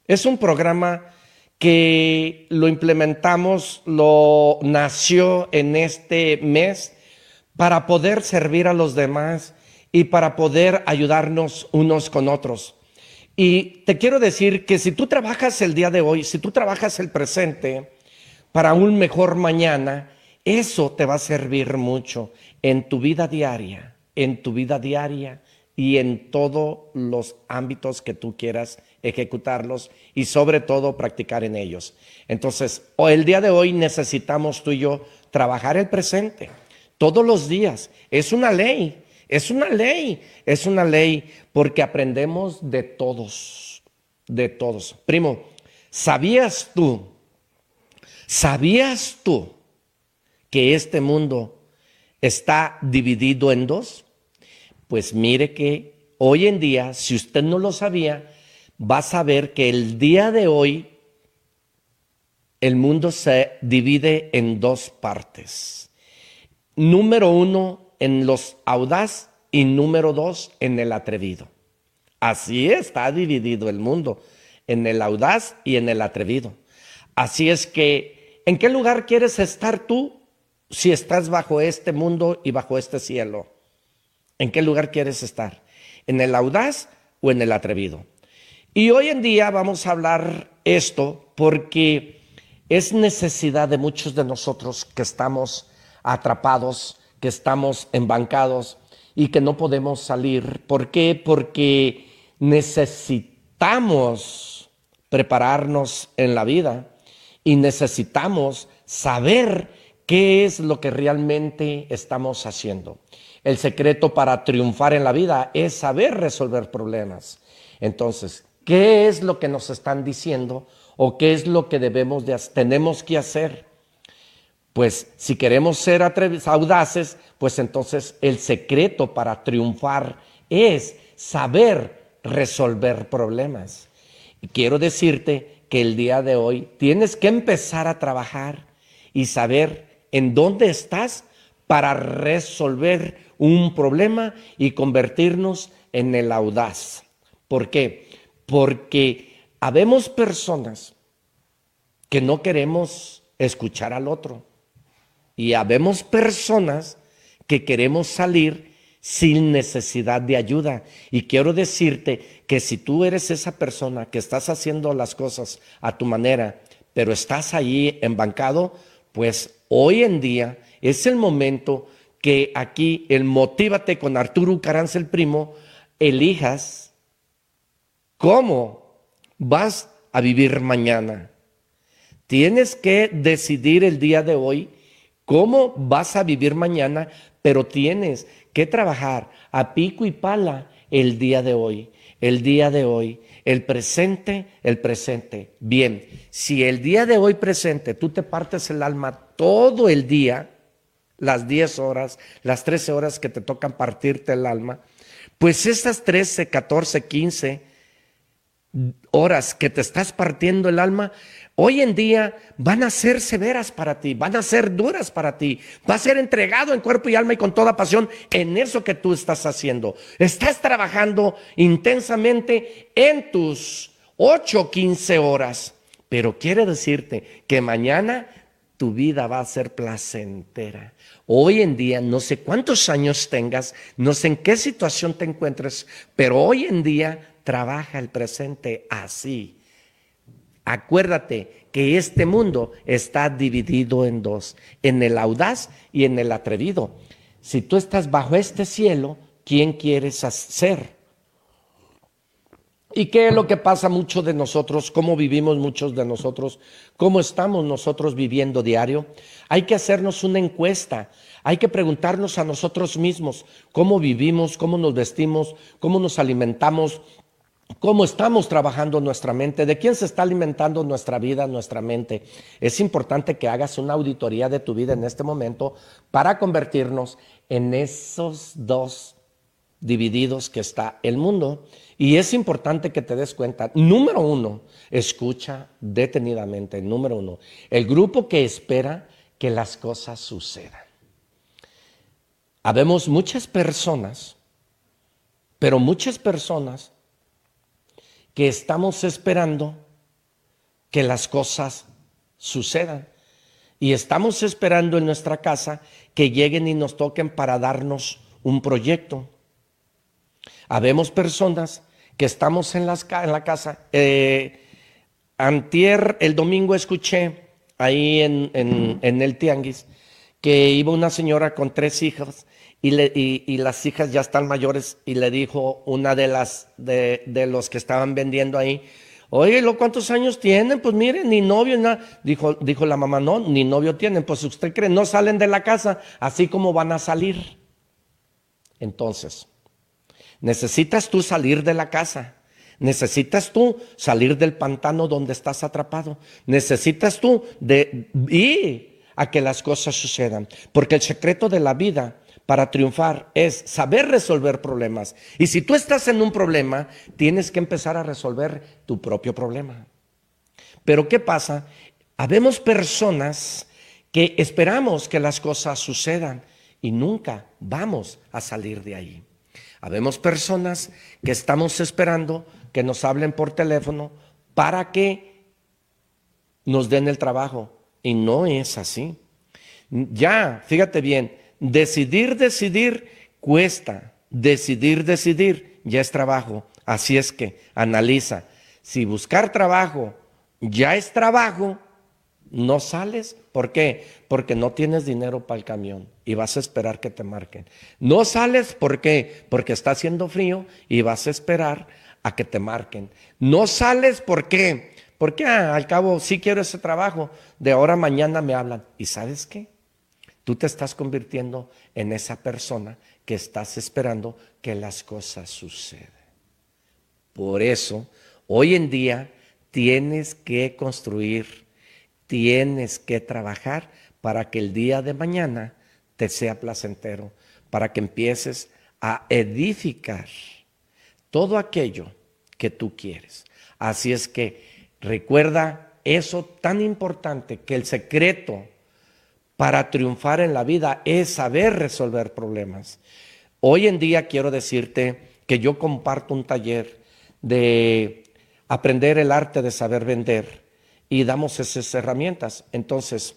Es un programa que lo implementamos, lo nació en este mes para poder servir a los demás y para poder ayudarnos unos con otros. Y te quiero decir que si tú trabajas el día de hoy, si tú trabajas el presente para un mejor mañana, eso te va a servir mucho en tu vida diaria, en tu vida diaria y en todos los ámbitos que tú quieras ejecutarlos y sobre todo practicar en ellos. Entonces, el día de hoy necesitamos tú y yo trabajar el presente todos los días. Es una ley. Es una ley, es una ley porque aprendemos de todos, de todos. Primo, ¿sabías tú, sabías tú que este mundo está dividido en dos? Pues mire que hoy en día, si usted no lo sabía, va a saber que el día de hoy el mundo se divide en dos partes. Número uno, en los audaz y número dos, en el atrevido. Así está dividido el mundo, en el audaz y en el atrevido. Así es que, ¿en qué lugar quieres estar tú si estás bajo este mundo y bajo este cielo? ¿En qué lugar quieres estar? ¿En el audaz o en el atrevido? Y hoy en día vamos a hablar esto porque es necesidad de muchos de nosotros que estamos atrapados que estamos embancados y que no podemos salir. ¿Por qué? Porque necesitamos prepararnos en la vida y necesitamos saber qué es lo que realmente estamos haciendo. El secreto para triunfar en la vida es saber resolver problemas. Entonces, ¿qué es lo que nos están diciendo o qué es lo que debemos de tenemos que hacer? Pues si queremos ser audaces, pues entonces el secreto para triunfar es saber resolver problemas. Y quiero decirte que el día de hoy tienes que empezar a trabajar y saber en dónde estás para resolver un problema y convertirnos en el audaz. ¿Por qué? Porque habemos personas que no queremos escuchar al otro y habemos personas que queremos salir sin necesidad de ayuda. Y quiero decirte que si tú eres esa persona que estás haciendo las cosas a tu manera, pero estás ahí embancado, pues hoy en día es el momento que aquí el Motívate con Arturo Caranza el primo, elijas cómo vas a vivir mañana. Tienes que decidir el día de hoy cómo vas a vivir mañana, pero tienes que trabajar a pico y pala el día de hoy, el día de hoy, el presente, el presente. Bien, si el día de hoy presente tú te partes el alma todo el día, las 10 horas, las 13 horas que te tocan partirte el alma, pues esas 13, 14, 15 horas que te estás partiendo el alma, hoy en día van a ser severas para ti, van a ser duras para ti, va a ser entregado en cuerpo y alma y con toda pasión en eso que tú estás haciendo. Estás trabajando intensamente en tus 8, 15 horas, pero quiere decirte que mañana tu vida va a ser placentera. Hoy en día, no sé cuántos años tengas, no sé en qué situación te encuentres, pero hoy en día trabaja el presente así. Acuérdate que este mundo está dividido en dos, en el audaz y en el atrevido. Si tú estás bajo este cielo, ¿quién quieres ser? ¿Y qué es lo que pasa mucho de nosotros? ¿Cómo vivimos muchos de nosotros? ¿Cómo estamos nosotros viviendo diario? Hay que hacernos una encuesta. Hay que preguntarnos a nosotros mismos cómo vivimos, cómo nos vestimos, cómo nos alimentamos, cómo estamos trabajando nuestra mente, de quién se está alimentando nuestra vida, nuestra mente. Es importante que hagas una auditoría de tu vida en este momento para convertirnos en esos dos divididos que está el mundo. Y es importante que te des cuenta, número uno, escucha detenidamente, número uno, el grupo que espera que las cosas sucedan. Habemos muchas personas, pero muchas personas que estamos esperando que las cosas sucedan. Y estamos esperando en nuestra casa que lleguen y nos toquen para darnos un proyecto. Habemos personas que estamos en, las, en la casa. Eh, antier, el domingo, escuché ahí en, en, el tianguis que iba una señora con tres hijas y, le, y, las hijas ya están mayores y le dijo una de las de, los que estaban vendiendo ahí, oye, ¿cuántos años tienen? Pues miren, ni novio, nada. Dijo, dijo la mamá, no, ni novio tienen. Pues usted cree, no salen de la casa, así como van a salir. Entonces, necesitas tú salir de la casa. Necesitas tú salir del pantano donde estás atrapado. Necesitas tú de ir a que las cosas sucedan. Porque el secreto de la vida para triunfar es saber resolver problemas. Y si tú estás en un problema, tienes que empezar a resolver tu propio problema. Pero ¿qué pasa? Habemos personas que esperamos que las cosas sucedan y nunca vamos a salir de ahí. Habemos personas que estamos esperando que nos hablen por teléfono para que nos den el trabajo. Y no es así. Ya, fíjate bien, Decidir, decidir cuesta. Decidir, decidir ya es trabajo. Así es que analiza. Si buscar trabajo ya es trabajo, no sales. ¿Por qué? Porque no tienes dinero para el camión y vas a esperar que te marquen. No sales, ¿por qué? Porque está haciendo frío y vas a esperar a que te marquen. No sales, ¿por qué? Porque ah, al cabo sí quiero ese trabajo. De ahora a mañana me hablan. ¿Y sabes qué? Tú te estás convirtiendo en esa persona que estás esperando que las cosas sucedan. Por eso, hoy en día tienes que construir, tienes que trabajar para que el día de mañana te sea placentero, para que empieces a edificar todo aquello que tú quieres. Así es que recuerda eso tan importante que el secreto para triunfar en la vida es saber resolver problemas. Hoy en día quiero decirte que yo comparto un taller de aprender el arte de saber vender y damos esas herramientas. Entonces,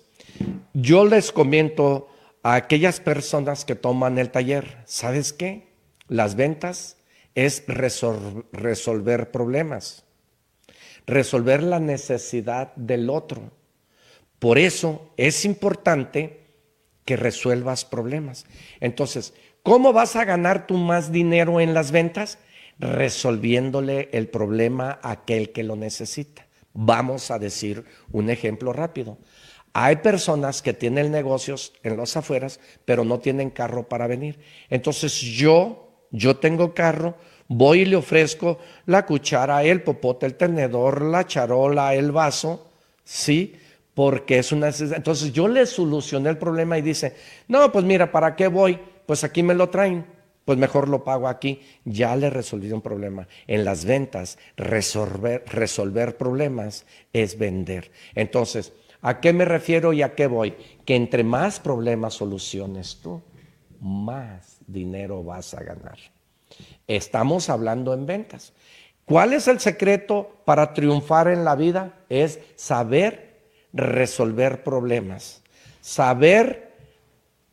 yo les comento a aquellas personas que toman el taller, ¿sabes qué? Las ventas es resolver problemas, resolver la necesidad del otro por eso es importante que resuelvas problemas. Entonces, ¿cómo vas a ganar tú más dinero en las ventas? Resolviéndole el problema a aquel que lo necesita. Vamos a decir un ejemplo rápido. Hay personas que tienen negocios en los afueras, pero no tienen carro para venir. Entonces yo, yo tengo carro, voy y le ofrezco la cuchara, el popote, el tenedor, la charola, el vaso, ¿sí? Porque es una. Entonces yo le solucioné el problema y dice, no, pues mira, ¿para qué voy? Pues aquí me lo traen, pues mejor lo pago aquí. Ya le resolví un problema. En las ventas, resolver, resolver problemas es vender. Entonces, ¿a qué me refiero y a qué voy? Que entre más problemas soluciones tú, más dinero vas a ganar. Estamos hablando en ventas. ¿Cuál es el secreto para triunfar en la vida? Es saber resolver problemas, saber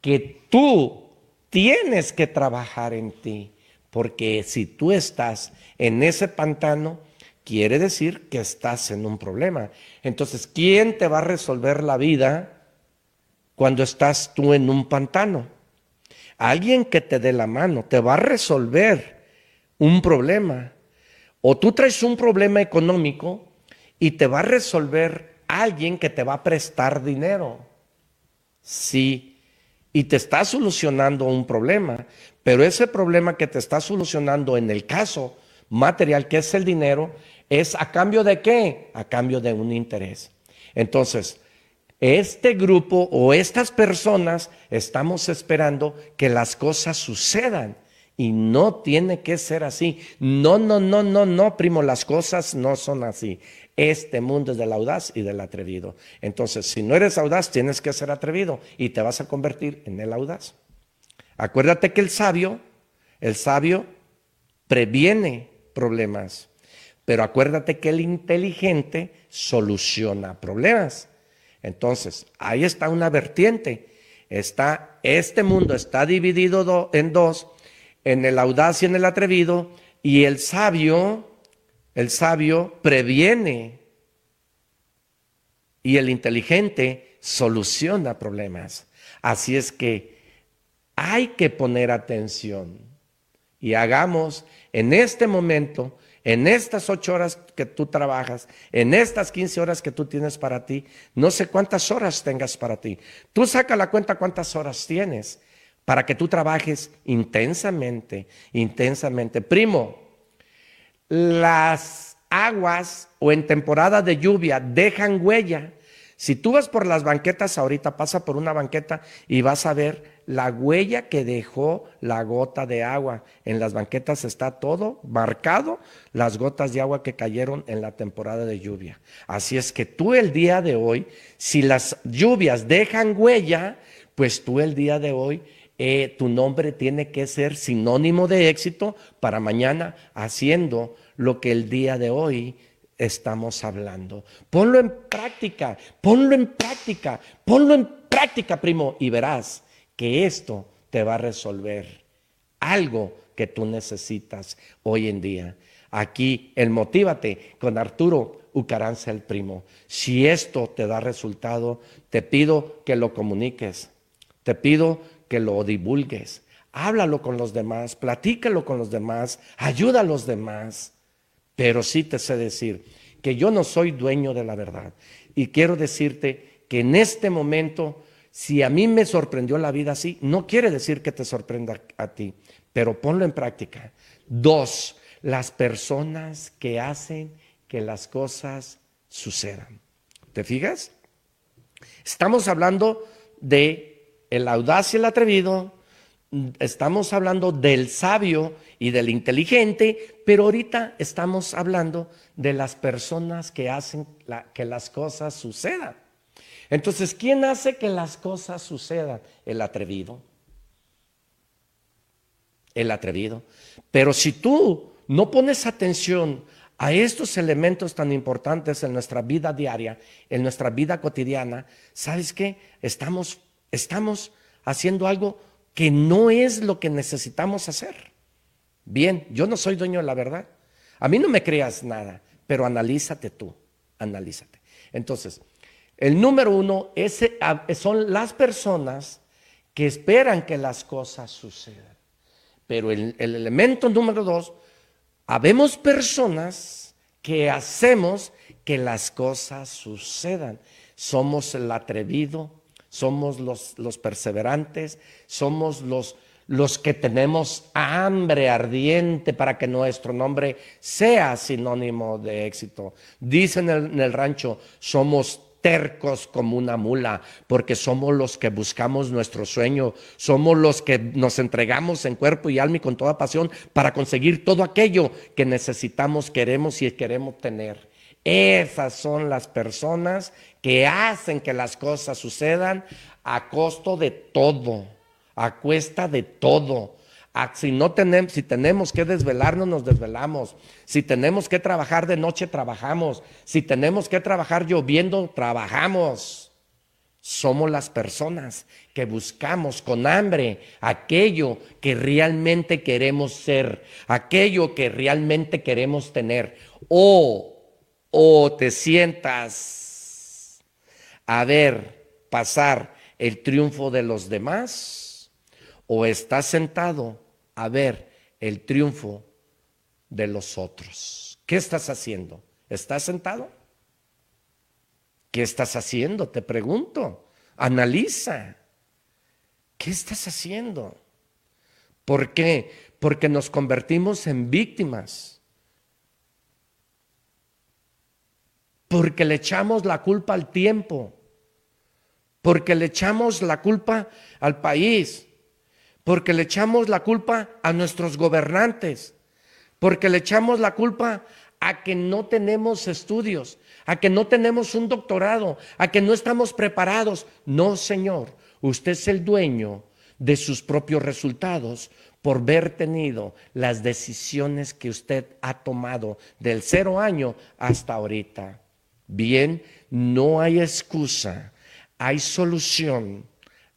que tú tienes que trabajar en ti, porque si tú estás en ese pantano, quiere decir que estás en un problema. Entonces, ¿quién te va a resolver la vida cuando estás tú en un pantano? Alguien que te dé la mano, te va a resolver un problema. O tú traes un problema económico y te va a resolver alguien que te va a prestar dinero. Sí, y te está solucionando un problema, pero ese problema que te está solucionando en el caso material, que es el dinero, es a cambio de qué? A cambio de un interés. Entonces, este grupo o estas personas estamos esperando que las cosas sucedan. Y no tiene que ser así. No, no, no, no, no, primo, las cosas no son así. Este mundo es del audaz y del atrevido. Entonces, si no eres audaz, tienes que ser atrevido y te vas a convertir en el audaz. Acuérdate que el sabio, el sabio previene problemas, pero acuérdate que el inteligente soluciona problemas. Entonces, ahí está una vertiente. Está, este mundo está dividido en dos, en el audaz y en el atrevido, y el sabio, el sabio previene y el inteligente soluciona problemas. Así es que hay que poner atención y hagamos en este momento, en estas ocho horas que tú trabajas, en estas quince horas que tú tienes para ti, no sé cuántas horas tengas para ti. Tú saca la cuenta cuántas horas tienes para que tú trabajes intensamente, intensamente. Primo, las aguas o en temporada de lluvia dejan huella. Si tú vas por las banquetas ahorita, pasa por una banqueta y vas a ver la huella que dejó la gota de agua. En las banquetas está todo marcado, las gotas de agua que cayeron en la temporada de lluvia. Así es que tú el día de hoy, si las lluvias dejan huella, pues tú el día de hoy eh, tu nombre tiene que ser sinónimo de éxito para mañana haciendo lo que el día de hoy estamos hablando. Ponlo en práctica, ponlo en práctica, ponlo en práctica, primo, y verás que esto te va a resolver algo que tú necesitas hoy en día. Aquí el Motívate con Arturo Ucaranza el primo. Si esto te da resultado, te pido que lo comuniques. Te pido que lo divulgues. Háblalo con los demás, platícalo con los demás, ayuda a los demás. Pero sí te sé decir que yo no soy dueño de la verdad. Y quiero decirte que en este momento, si a mí me sorprendió la vida así, no quiere decir que te sorprenda a ti, pero ponlo en práctica. Dos, las personas que hacen que las cosas sucedan. ¿Te fijas? Estamos hablando de el audaz y el atrevido, estamos hablando del sabio y del inteligente, pero ahorita estamos hablando de las personas que hacen que las cosas sucedan. Entonces, ¿quién hace que las cosas sucedan? El atrevido. El atrevido. Pero si tú no pones atención a estos elementos tan importantes en nuestra vida diaria, en nuestra vida cotidiana, ¿sabes qué? Estamos estamos haciendo algo que no es lo que necesitamos hacer. Bien, yo no soy dueño de la verdad. A mí no me creas nada, pero analízate tú, analízate. Entonces, el número uno es, son las personas que esperan que las cosas sucedan. Pero el, el elemento número dos, habemos personas que hacemos que las cosas sucedan. Somos el atrevido, somos los, los perseverantes, somos los, los que tenemos hambre ardiente para que nuestro nombre sea sinónimo de éxito. Dicen en el, rancho, somos tercos como una mula, porque somos los que buscamos nuestro sueño, somos los que nos entregamos en cuerpo y alma y con toda pasión para conseguir todo aquello que necesitamos, queremos y queremos tener. Esas son las personas que hacen que las cosas sucedan a costo de todo, a cuesta de todo. si no tenemos, si tenemos que desvelarnos, nos desvelamos. Si tenemos que trabajar de noche, trabajamos. Si tenemos que trabajar lloviendo, trabajamos. Somos las personas que buscamos con hambre aquello que realmente queremos ser, aquello que realmente queremos tener. O o te sientas a ver pasar el triunfo de los demás o estás sentado a ver el triunfo de los otros. ¿Qué estás haciendo? ¿Estás sentado? ¿Qué estás haciendo? Te pregunto. Analiza. ¿Qué estás haciendo? ¿Por qué? Porque nos convertimos en víctimas porque le echamos la culpa al tiempo, porque le echamos la culpa al país, porque le echamos la culpa a nuestros gobernantes, porque le echamos la culpa a que no tenemos estudios, a que no tenemos un doctorado, a que no estamos preparados. No, Señor, usted es el dueño de sus propios resultados por haber tenido las decisiones que usted ha tomado del cero año hasta ahorita. Bien, no hay excusa, hay solución.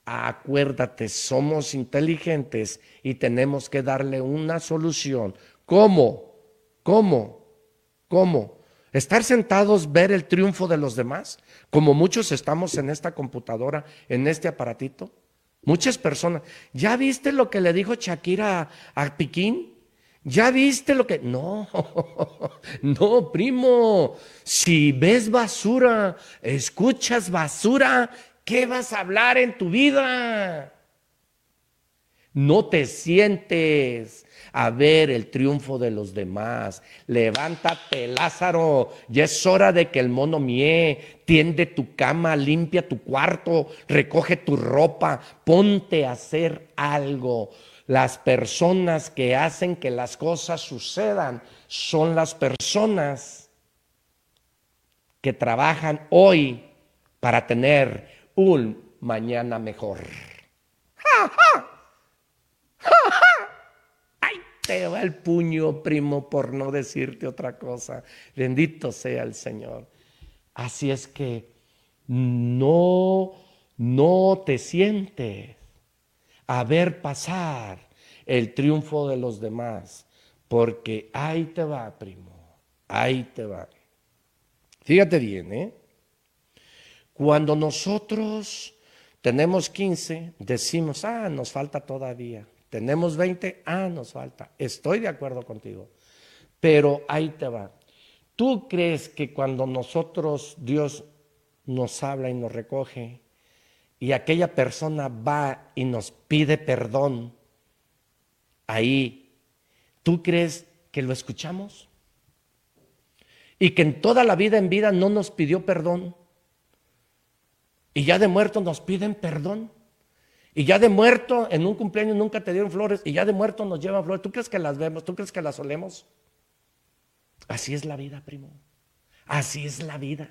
Acuérdate, somos inteligentes y tenemos que darle una solución. ¿Cómo? ¿Cómo? ¿Cómo? Estar sentados, ver el triunfo de los demás, como muchos estamos en esta computadora, en este aparatito. Muchas personas. ¿Ya viste lo que le dijo Shakira a, a Piquín? ¿Ya viste lo que.? No, no, primo. Si ves basura, escuchas basura, ¿qué vas a hablar en tu vida? No te sientes a ver el triunfo de los demás. Levántate, Lázaro. Ya es hora de que el mono mie. Tiende tu cama, limpia tu cuarto, recoge tu ropa, ponte a hacer algo. Las personas que hacen que las cosas sucedan son las personas que trabajan hoy para tener un mañana mejor. ¡Ja, ja! ¡Ay, te va el puño, primo, por no decirte otra cosa! Bendito sea el Señor. Así es que no, no te sientes a ver pasar el triunfo de los demás, porque ahí te va, primo, ahí te va. Fíjate bien, ¿eh? Cuando nosotros tenemos 15, decimos, ah, nos falta todavía. Tenemos 20, ah, nos falta. Estoy de acuerdo contigo. Pero ahí te va. ¿Tú crees que cuando nosotros, Dios nos habla y nos recoge, y aquella persona va y nos pide perdón, ahí, ¿tú crees que lo escuchamos? Y que en toda la vida en vida no nos pidió perdón. Y ya de muerto nos piden perdón. Y ya de muerto en un cumpleaños nunca te dieron flores. Y ya de muerto nos llevan flores. ¿Tú crees que las vemos? ¿Tú crees que las olemos? Así es la vida, primo. Así es la vida.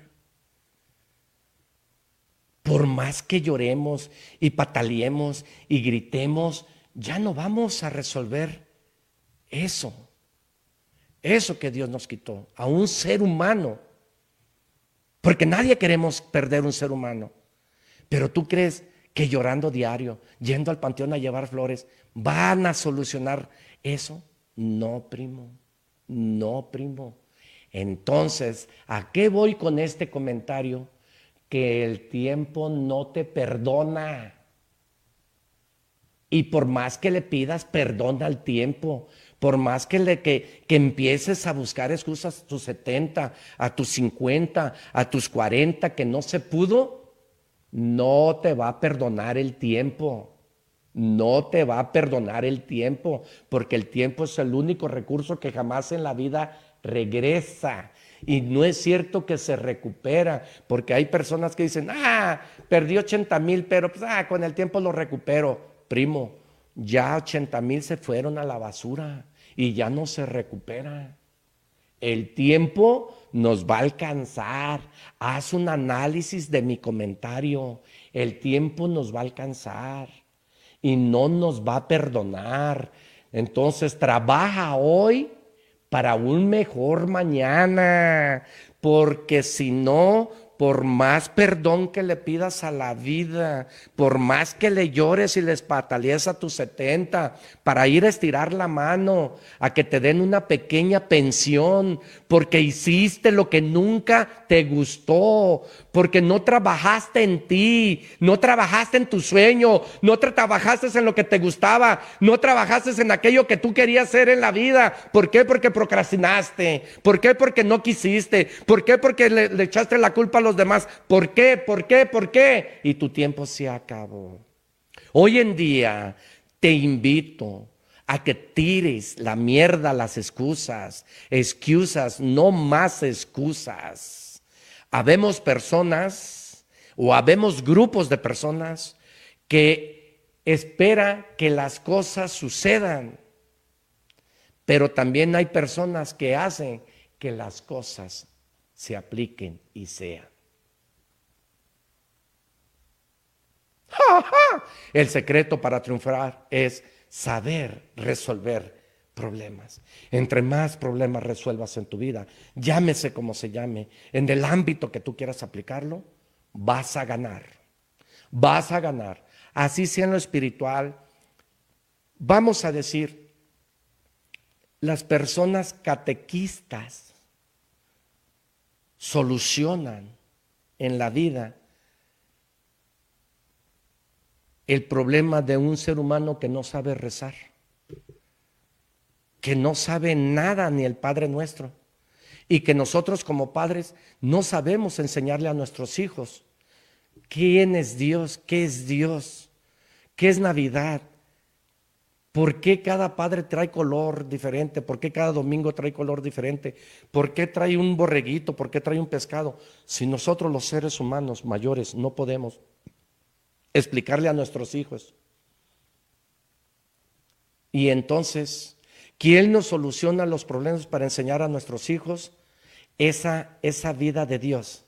Por más que lloremos y pataleemos y gritemos, ya no vamos a resolver eso. Eso que Dios nos quitó a un ser humano. Porque nadie queremos perder un ser humano. Pero tú crees que llorando diario, yendo al panteón a llevar flores, van a solucionar eso. No, primo. No, primo. Entonces, ¿a qué voy con este comentario? Que el tiempo no te perdona. Y por más que le pidas perdón al tiempo, por más que, le, que, que empieces a buscar excusas a tus 70, a tus 50, a tus 40, que no se pudo, no te va a perdonar el tiempo. No te va a perdonar el tiempo, porque el tiempo es el único recurso que jamás en la vida regresa. Y no es cierto que se recupera, porque hay personas que dicen, ah, perdí 80 mil, pero pues, ah, con el tiempo lo recupero. Primo, ya 80 mil se fueron a la basura y ya no se recupera. El tiempo nos va a alcanzar. Haz un análisis de mi comentario. El tiempo nos va a alcanzar y no nos va a perdonar. Entonces trabaja hoy para un mejor mañana, porque si no, por más perdón que le pidas a la vida, por más que le llores y les patalees a tus 70, para ir a estirar la mano, a que te den una pequeña pensión, porque hiciste lo que nunca te gustó, porque no trabajaste en ti, no trabajaste en tu sueño, no trabajaste en lo que te gustaba, no trabajaste en aquello que tú querías hacer en la vida. ¿Por qué? Porque procrastinaste. ¿Por qué? Porque no quisiste. ¿Por qué? Porque le, le echaste la culpa a los demás. ¿Por qué? ¿Por qué? ¿Por qué? Y tu tiempo se acabó. Hoy en día te invito a que tires la mierda, las excusas, excusas, no más excusas. habemos personas o habemos grupos de personas que espera que las cosas sucedan, pero también hay personas que hacen que las cosas se apliquen y sean. El secreto para triunfar es saber resolver problemas. Entre más problemas resuelvas en tu vida, llámese como se llame, en el ámbito que tú quieras aplicarlo, vas a ganar. Vas a ganar. Así sea en lo espiritual. Vamos a decir, las personas catequistas solucionan en la vida el problema de un ser humano que no sabe rezar, que no sabe nada ni el Padre nuestro, y que nosotros como padres no sabemos enseñarle a nuestros hijos quién es Dios, qué es Dios, qué es Navidad, ¿Por qué cada padre trae color diferente? ¿Por qué cada domingo trae color diferente? ¿Por qué trae un borreguito? ¿Por qué trae un pescado? Si nosotros los seres humanos mayores no podemos explicarle a nuestros hijos. Y entonces, ¿quién nos soluciona los problemas para enseñar a nuestros hijos esa, esa vida de Dios?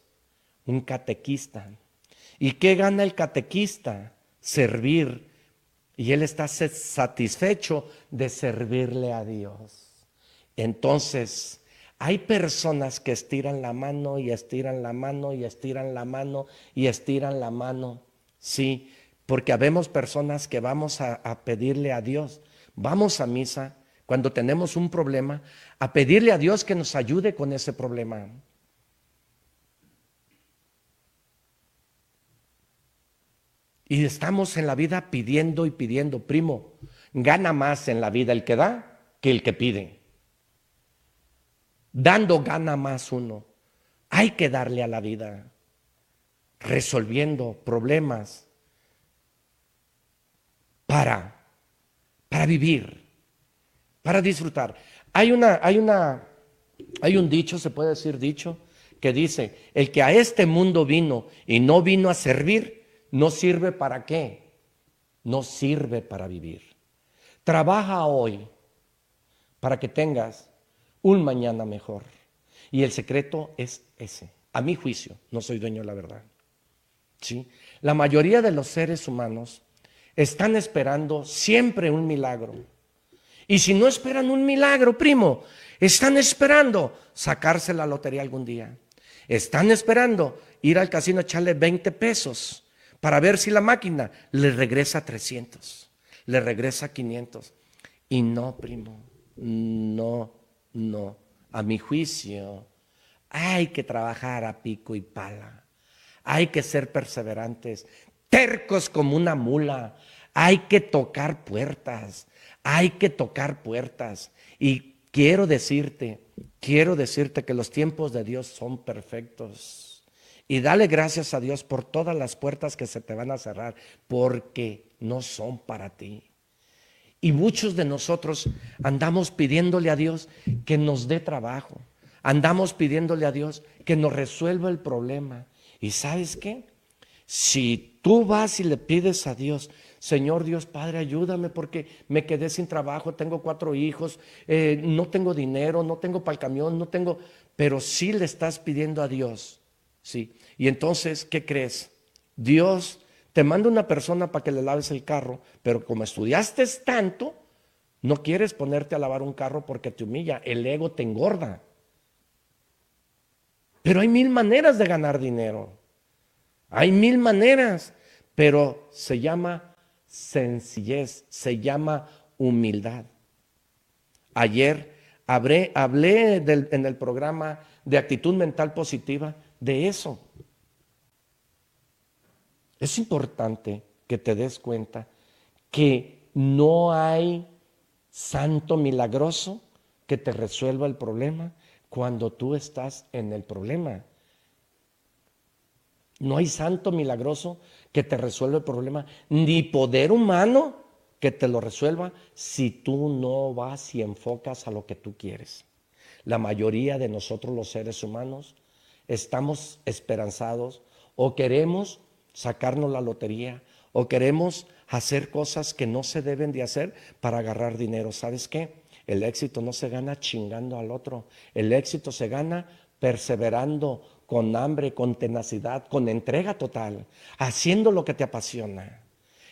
Un catequista. ¿Y qué gana el catequista? Servir. Y él está satisfecho de servirle a Dios. Entonces, hay personas que estiran la mano y estiran la mano y estiran la mano y estiran la mano Sí, porque habemos personas que vamos a, pedirle a Dios, vamos a misa cuando tenemos un problema, a pedirle a Dios que nos ayude con ese problema. Y estamos en la vida pidiendo y pidiendo, primo, gana más en la vida el que da que el que pide. Dando gana más uno. Hay que darle a la vida resolviendo problemas para, para vivir, para disfrutar. Hay una, hay una, hay un dicho, se puede decir dicho, que dice, el que a este mundo vino y no vino a servir, no sirve para qué, no sirve para vivir. Trabaja hoy para que tengas un mañana mejor. Y el secreto es ese. A mi juicio, no soy dueño de la verdad. ¿Sí? La mayoría de los seres humanos están esperando siempre un milagro. Y si no esperan un milagro, primo, están esperando sacarse la lotería algún día. Están esperando ir al casino a echarle 20 pesos para ver si la máquina le regresa 300, le regresa 500. Y no, primo, no, no. A mi juicio, hay que trabajar a pico y pala. Hay que ser perseverantes, tercos como una mula. Hay que tocar puertas, hay que tocar puertas. Y quiero decirte, quiero decirte que los tiempos de Dios son perfectos. Y dale gracias a Dios por todas las puertas que se te van a cerrar, porque no son para ti. Y muchos de nosotros andamos pidiéndole a Dios que nos dé trabajo. Andamos pidiéndole a Dios que nos resuelva el problema. ¿Y sabes qué? Si tú vas y le pides a Dios, Señor Dios Padre, ayúdame porque me quedé sin trabajo, tengo cuatro hijos, eh, no tengo dinero, no tengo para el camión, no tengo, pero sí le estás pidiendo a Dios, sí. Y entonces, ¿qué crees? Dios te manda una persona para que le laves el carro, pero como estudiaste tanto, no quieres ponerte a lavar un carro porque te humilla, el ego te engorda. Pero hay mil maneras de ganar dinero. Hay mil maneras, pero se llama sencillez, se llama humildad. Ayer hablé, en el programa de actitud mental positiva de eso. Es importante que te des cuenta que no hay santo milagroso que te resuelva el problema, cuando tú estás en el problema. No hay santo milagroso que te resuelva el problema, ni poder humano que te lo resuelva si tú no vas y enfocas a lo que tú quieres. La mayoría de nosotros los seres humanos estamos esperanzados o queremos sacarnos la lotería o queremos hacer cosas que no se deben de hacer para agarrar dinero. ¿Sabes qué? El éxito no se gana chingando al otro. El éxito se gana perseverando con hambre, con tenacidad, con entrega total, haciendo lo que te apasiona.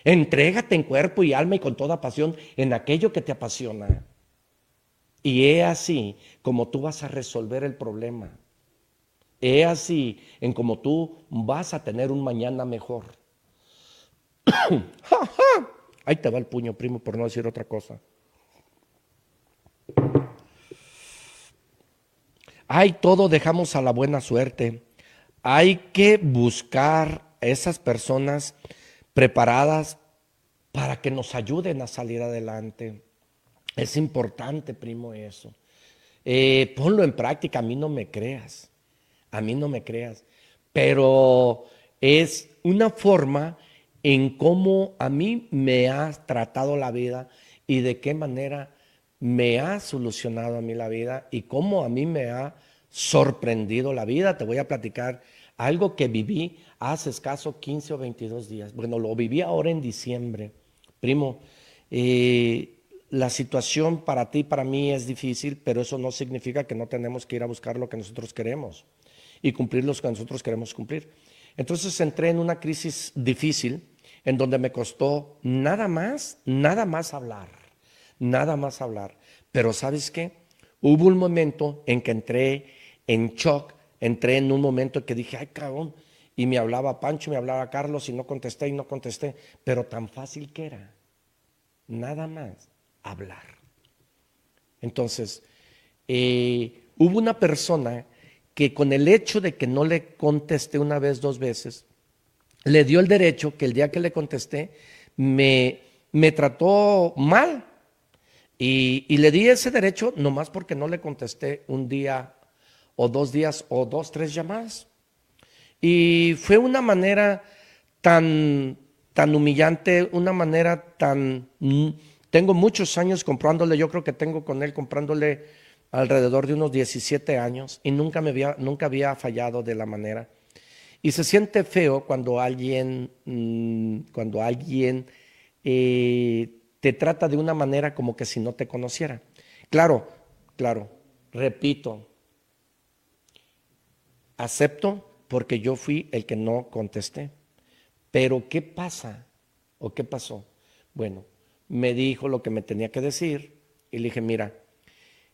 Entrégate en cuerpo y alma y con toda pasión en aquello que te apasiona. Y he así como tú vas a resolver el problema. He así en como tú vas a tener un mañana mejor. Ahí te va el puño, primo, por no decir otra cosa. Hay todo dejamos a la buena suerte. Hay que buscar a esas personas preparadas para que nos ayuden a salir adelante. Es importante, primo, eso. Eh, ponlo en práctica, a mí no me creas, a mí no me creas, pero es una forma en cómo a mí me ha tratado la vida y de qué manera me ha solucionado a mí la vida y cómo a mí me ha sorprendido la vida. Te voy a platicar algo que viví hace escaso 15 o 22 días. Bueno, lo viví ahora en diciembre. Primo, eh, la situación para ti, para mí es difícil, pero eso no significa que no tenemos que ir a buscar lo que nosotros queremos y cumplir lo que nosotros queremos cumplir. Entonces entré en una crisis difícil en donde me costó nada más, nada más hablar, nada más hablar. Pero sabes qué? Hubo un momento en que entré en shock, entré en un momento que dije, ay cabrón, y me hablaba Pancho, me hablaba Carlos y no contesté y no contesté, pero tan fácil que era, nada más hablar. Entonces, eh, hubo una persona que con el hecho de que no le contesté una vez, dos veces, le dio el derecho que el día que le contesté me, me trató mal. Y, le di ese derecho nomás porque no le contesté un día o dos días o dos, tres llamadas. Y fue una manera tan, tan humillante, una manera tan... Mm, tengo muchos años comprándole, yo creo que tengo con él comprándole alrededor de unos 17 años y nunca, me había, nunca había fallado de la manera. Y se siente feo cuando alguien, mm, cuando alguien eh, te trata de una manera como que si no te conociera. Claro, claro, repito, acepto porque yo fui el que no contesté. Pero ¿qué pasa? ¿O qué pasó? Bueno, me dijo lo que me tenía que decir y le dije, mira,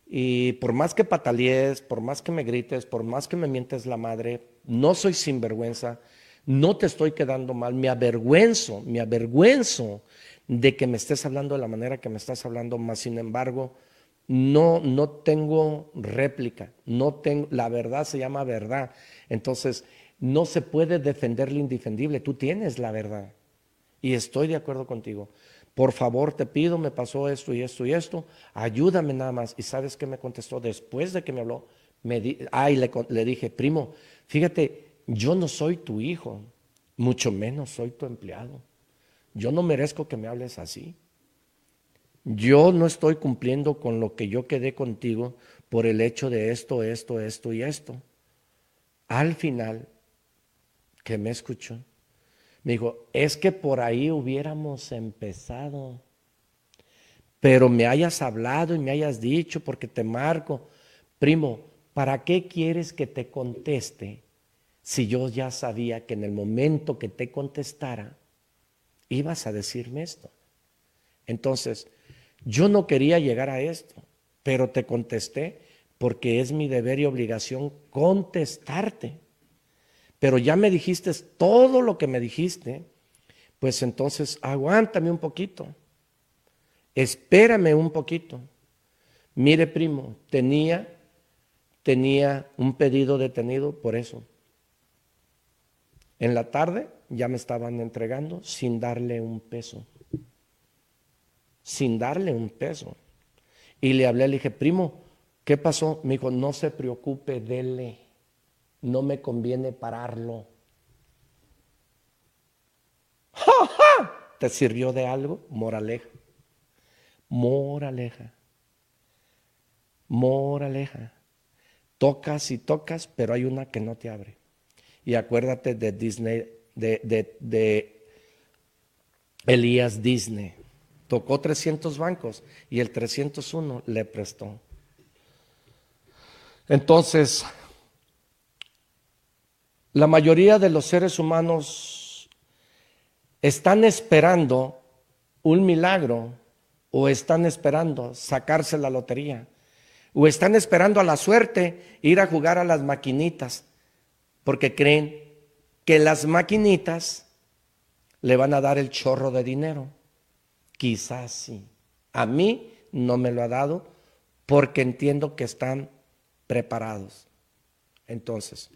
y por más que patalees, por más que me grites, por más que me mientes la madre, no soy sinvergüenza, no te estoy quedando mal, me avergüenzo, me avergüenzo de que me estés hablando de la manera que me estás hablando, más sin embargo, no, no tengo réplica, no tengo, la verdad se llama verdad. Entonces, no se puede defender lo indefendible, tú tienes la verdad. Y estoy de acuerdo contigo por favor te pido, me pasó esto y esto y esto, ayúdame nada más. ¿Y sabes qué me contestó después de que me habló? Me le, le dije, primo, fíjate, yo no soy tu hijo, mucho menos soy tu empleado. Yo no merezco que me hables así. Yo no estoy cumpliendo con lo que yo quedé contigo por el hecho de esto, esto, esto y esto. Al final, que me escuchó, me dijo, es que por ahí hubiéramos empezado. Pero me hayas hablado y me hayas dicho porque te marco. Primo, ¿para qué quieres que te conteste si yo ya sabía que en el momento que te contestara ibas a decirme esto? Entonces, yo no quería llegar a esto, pero te contesté porque es mi deber y obligación contestarte pero ya me dijiste todo lo que me dijiste, pues entonces aguántame un poquito, espérame un poquito. Mire, primo, tenía, tenía un pedido detenido por eso. En la tarde ya me estaban entregando sin darle un peso. Sin darle un peso. Y le hablé, le dije, primo, ¿qué pasó? Me dijo, no se preocupe, dele no me conviene pararlo. ¡Ja, te sirvió de algo? Moraleja. Moraleja. Moraleja. tocas y tocas, pero hay una que no te abre. Y acuérdate de Disney, de, de Elías Disney. Tocó 300 bancos y el 301 le prestó. Entonces, la mayoría de los seres humanos están esperando un milagro o están esperando sacarse la lotería o están esperando a la suerte ir a jugar a las maquinitas porque creen que las maquinitas le van a dar el chorro de dinero. Quizás sí. A mí no me lo ha dado porque entiendo que están preparados. Entonces,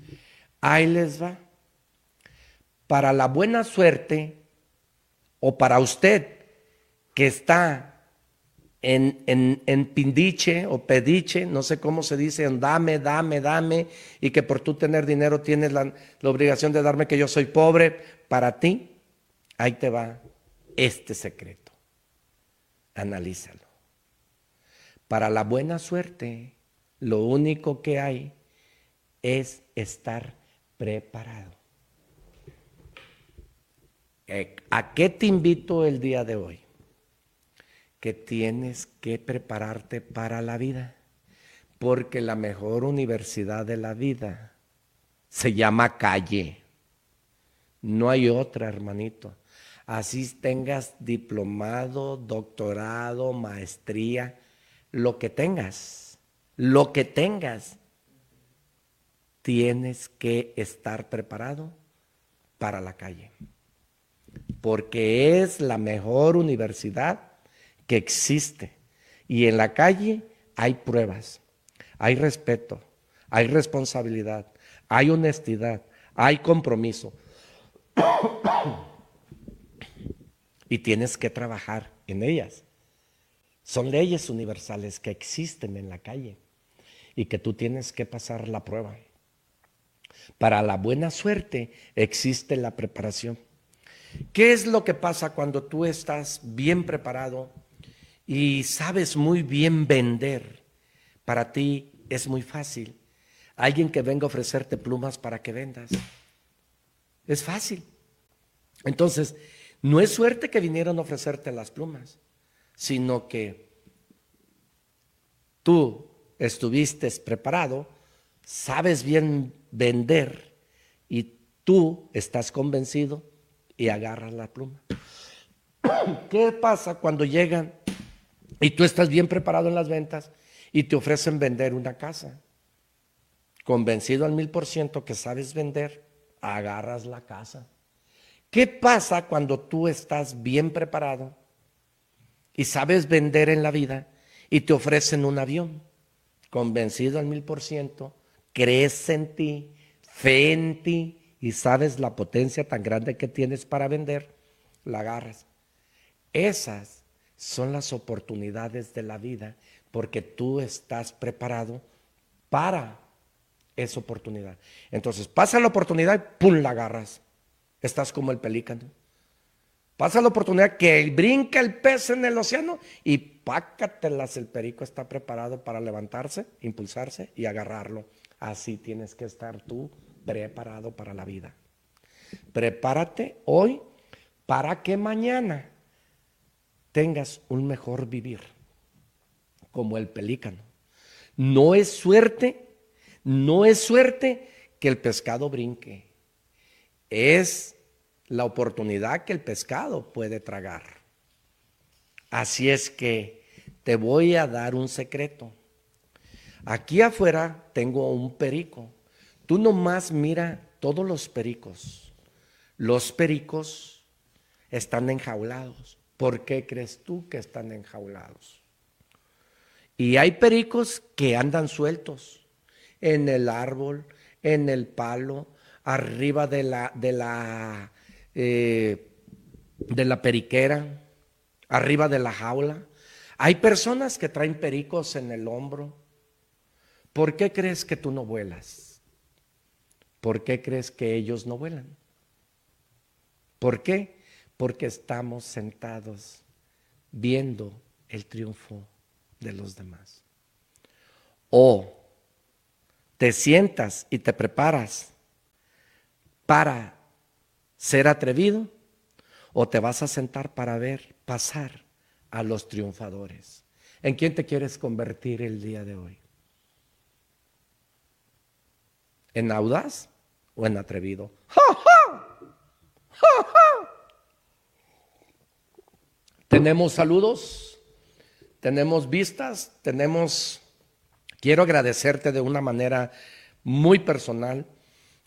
ahí les va. Para la buena suerte o para usted que está en, en, pindiche o pediche, no sé cómo se dice, en dame, dame, dame, y que por tú tener dinero tienes la, la obligación de darme que yo soy pobre, para ti, ahí te va este secreto. Analízalo. Para la buena suerte, lo único que hay es estar preparado. Eh, ¿A qué te invito el día de hoy? Que tienes que prepararte para la vida, porque la mejor universidad de la vida se llama calle. No hay otra, hermanito. Así tengas diplomado, doctorado, maestría, lo que tengas, lo que tengas, tienes que estar preparado para la calle. Porque es la mejor universidad que existe. Y en la calle hay pruebas, hay respeto, hay responsabilidad, hay honestidad, hay compromiso. y tienes que trabajar en ellas. Son leyes universales que existen en la calle y que tú tienes que pasar la prueba. Para la buena suerte existe la preparación. ¿Qué es lo que pasa cuando tú estás bien preparado y sabes muy bien vender, para ti es muy fácil. Alguien que venga a ofrecerte plumas para que vendas. Es fácil. Entonces, no es suerte que vinieron a ofrecerte las plumas, sino que tú estuviste preparado, sabes bien vender y tú estás convencido y agarras la pluma. ¿Qué pasa cuando llegan y tú estás bien preparado en las ventas y te ofrecen vender una casa. Convencido al mil por ciento que sabes vender, agarras la casa. ¿Qué pasa cuando tú estás bien preparado y sabes vender en la vida y te ofrecen un avión? Convencido al mil por ciento, crees en ti, fe en ti y sabes la potencia tan grande que tienes para vender, la agarras. Esas son las oportunidades de la vida porque tú estás preparado para esa oportunidad. Entonces pasa la oportunidad y ¡pum! la agarras. Estás como el pelícano. Pasa la oportunidad que brinca el pez en el océano y pácatelas, el perico está preparado para levantarse, impulsarse y agarrarlo. Así tienes que estar tú preparado para la vida. Prepárate hoy para que mañana tengas un mejor vivir, como el pelícano. No es suerte, no es suerte que el pescado brinque, es la oportunidad que el pescado puede tragar. Así es que te voy a dar un secreto. Aquí afuera tengo un perico. Tú nomás mira todos los pericos. Los pericos están enjaulados. ¿Por qué crees tú que están enjaulados? Y hay pericos que andan sueltos en el árbol, en el palo, arriba de la, de la, eh, de la periquera, arriba de la jaula. Hay personas que traen pericos en el hombro. ¿Por qué crees que tú no vuelas? ¿Por qué crees que ellos no vuelan? ¿Por qué? Porque estamos sentados viendo el triunfo de los demás. O te sientas y te preparas para ser atrevido o te vas a sentar para ver pasar a los triunfadores. ¿En quién te quieres convertir el día de hoy? ¿En audaz o en atrevido? Tenemos saludos, tenemos vistas, tenemos... Quiero agradecerte de una manera muy personal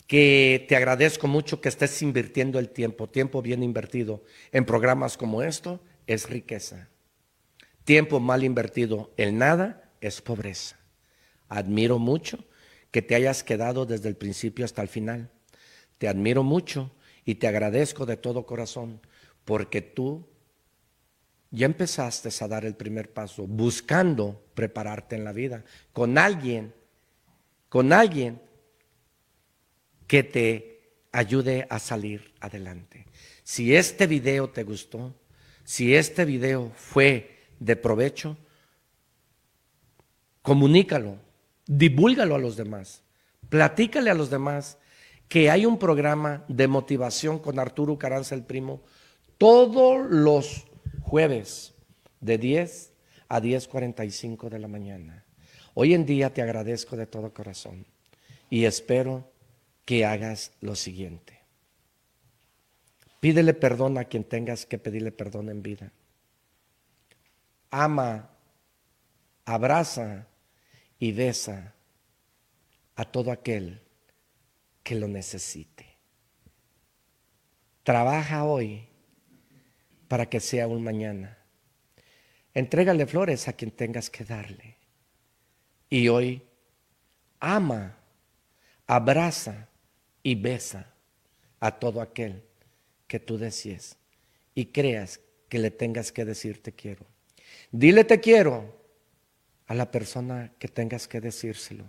que te agradezco mucho que estés invirtiendo el tiempo, tiempo bien invertido en programas como esto es riqueza. Tiempo mal invertido en nada es pobreza. Admiro mucho que te hayas quedado desde el principio hasta el final. Te admiro mucho y te agradezco de todo corazón porque tú ya empezaste a dar el primer paso buscando prepararte en la vida con alguien, con alguien que te ayude a salir adelante. Si este video te gustó, si este video fue de provecho, comunícalo, divúlgalo a los demás, platícale a los demás que hay un programa de motivación con Arturo Caranza el primo todos los jueves de 10 a 10.45 de la mañana. Hoy en día te agradezco de todo corazón y espero que hagas lo siguiente. Pídele perdón a quien tengas que pedirle perdón en vida. Ama, abraza y besa a todo aquel que lo necesite. Trabaja hoy para que sea un mañana. Entrégale flores a quien tengas que darle. Y hoy ama, abraza y besa a todo aquel que tú desees y creas que le tengas que decir te quiero. Dile te quiero a la persona que tengas que decírselo.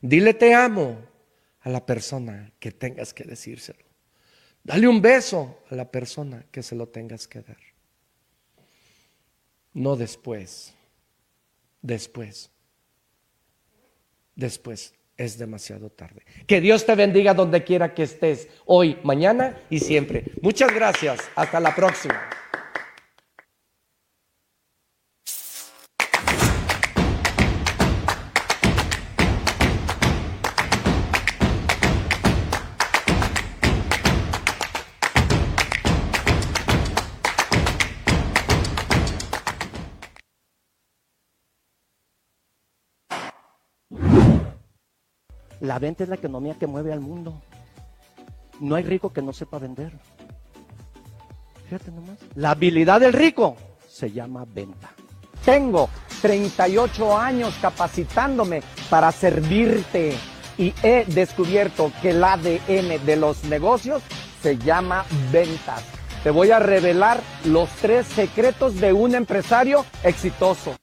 Dile te amo a la persona que tengas que decírselo. Dale un beso a la persona que se lo tengas que dar. No después, después, después es demasiado tarde. Que Dios te bendiga donde quiera que estés, hoy, mañana y siempre. Muchas gracias. Hasta la próxima. La venta es la economía que mueve al mundo. No hay rico que no sepa vender. Fíjate nomás. La habilidad del rico se llama venta. Tengo 38 años capacitándome para servirte y he descubierto que el ADN de los negocios se llama ventas. Te voy a revelar los tres secretos de un empresario exitoso.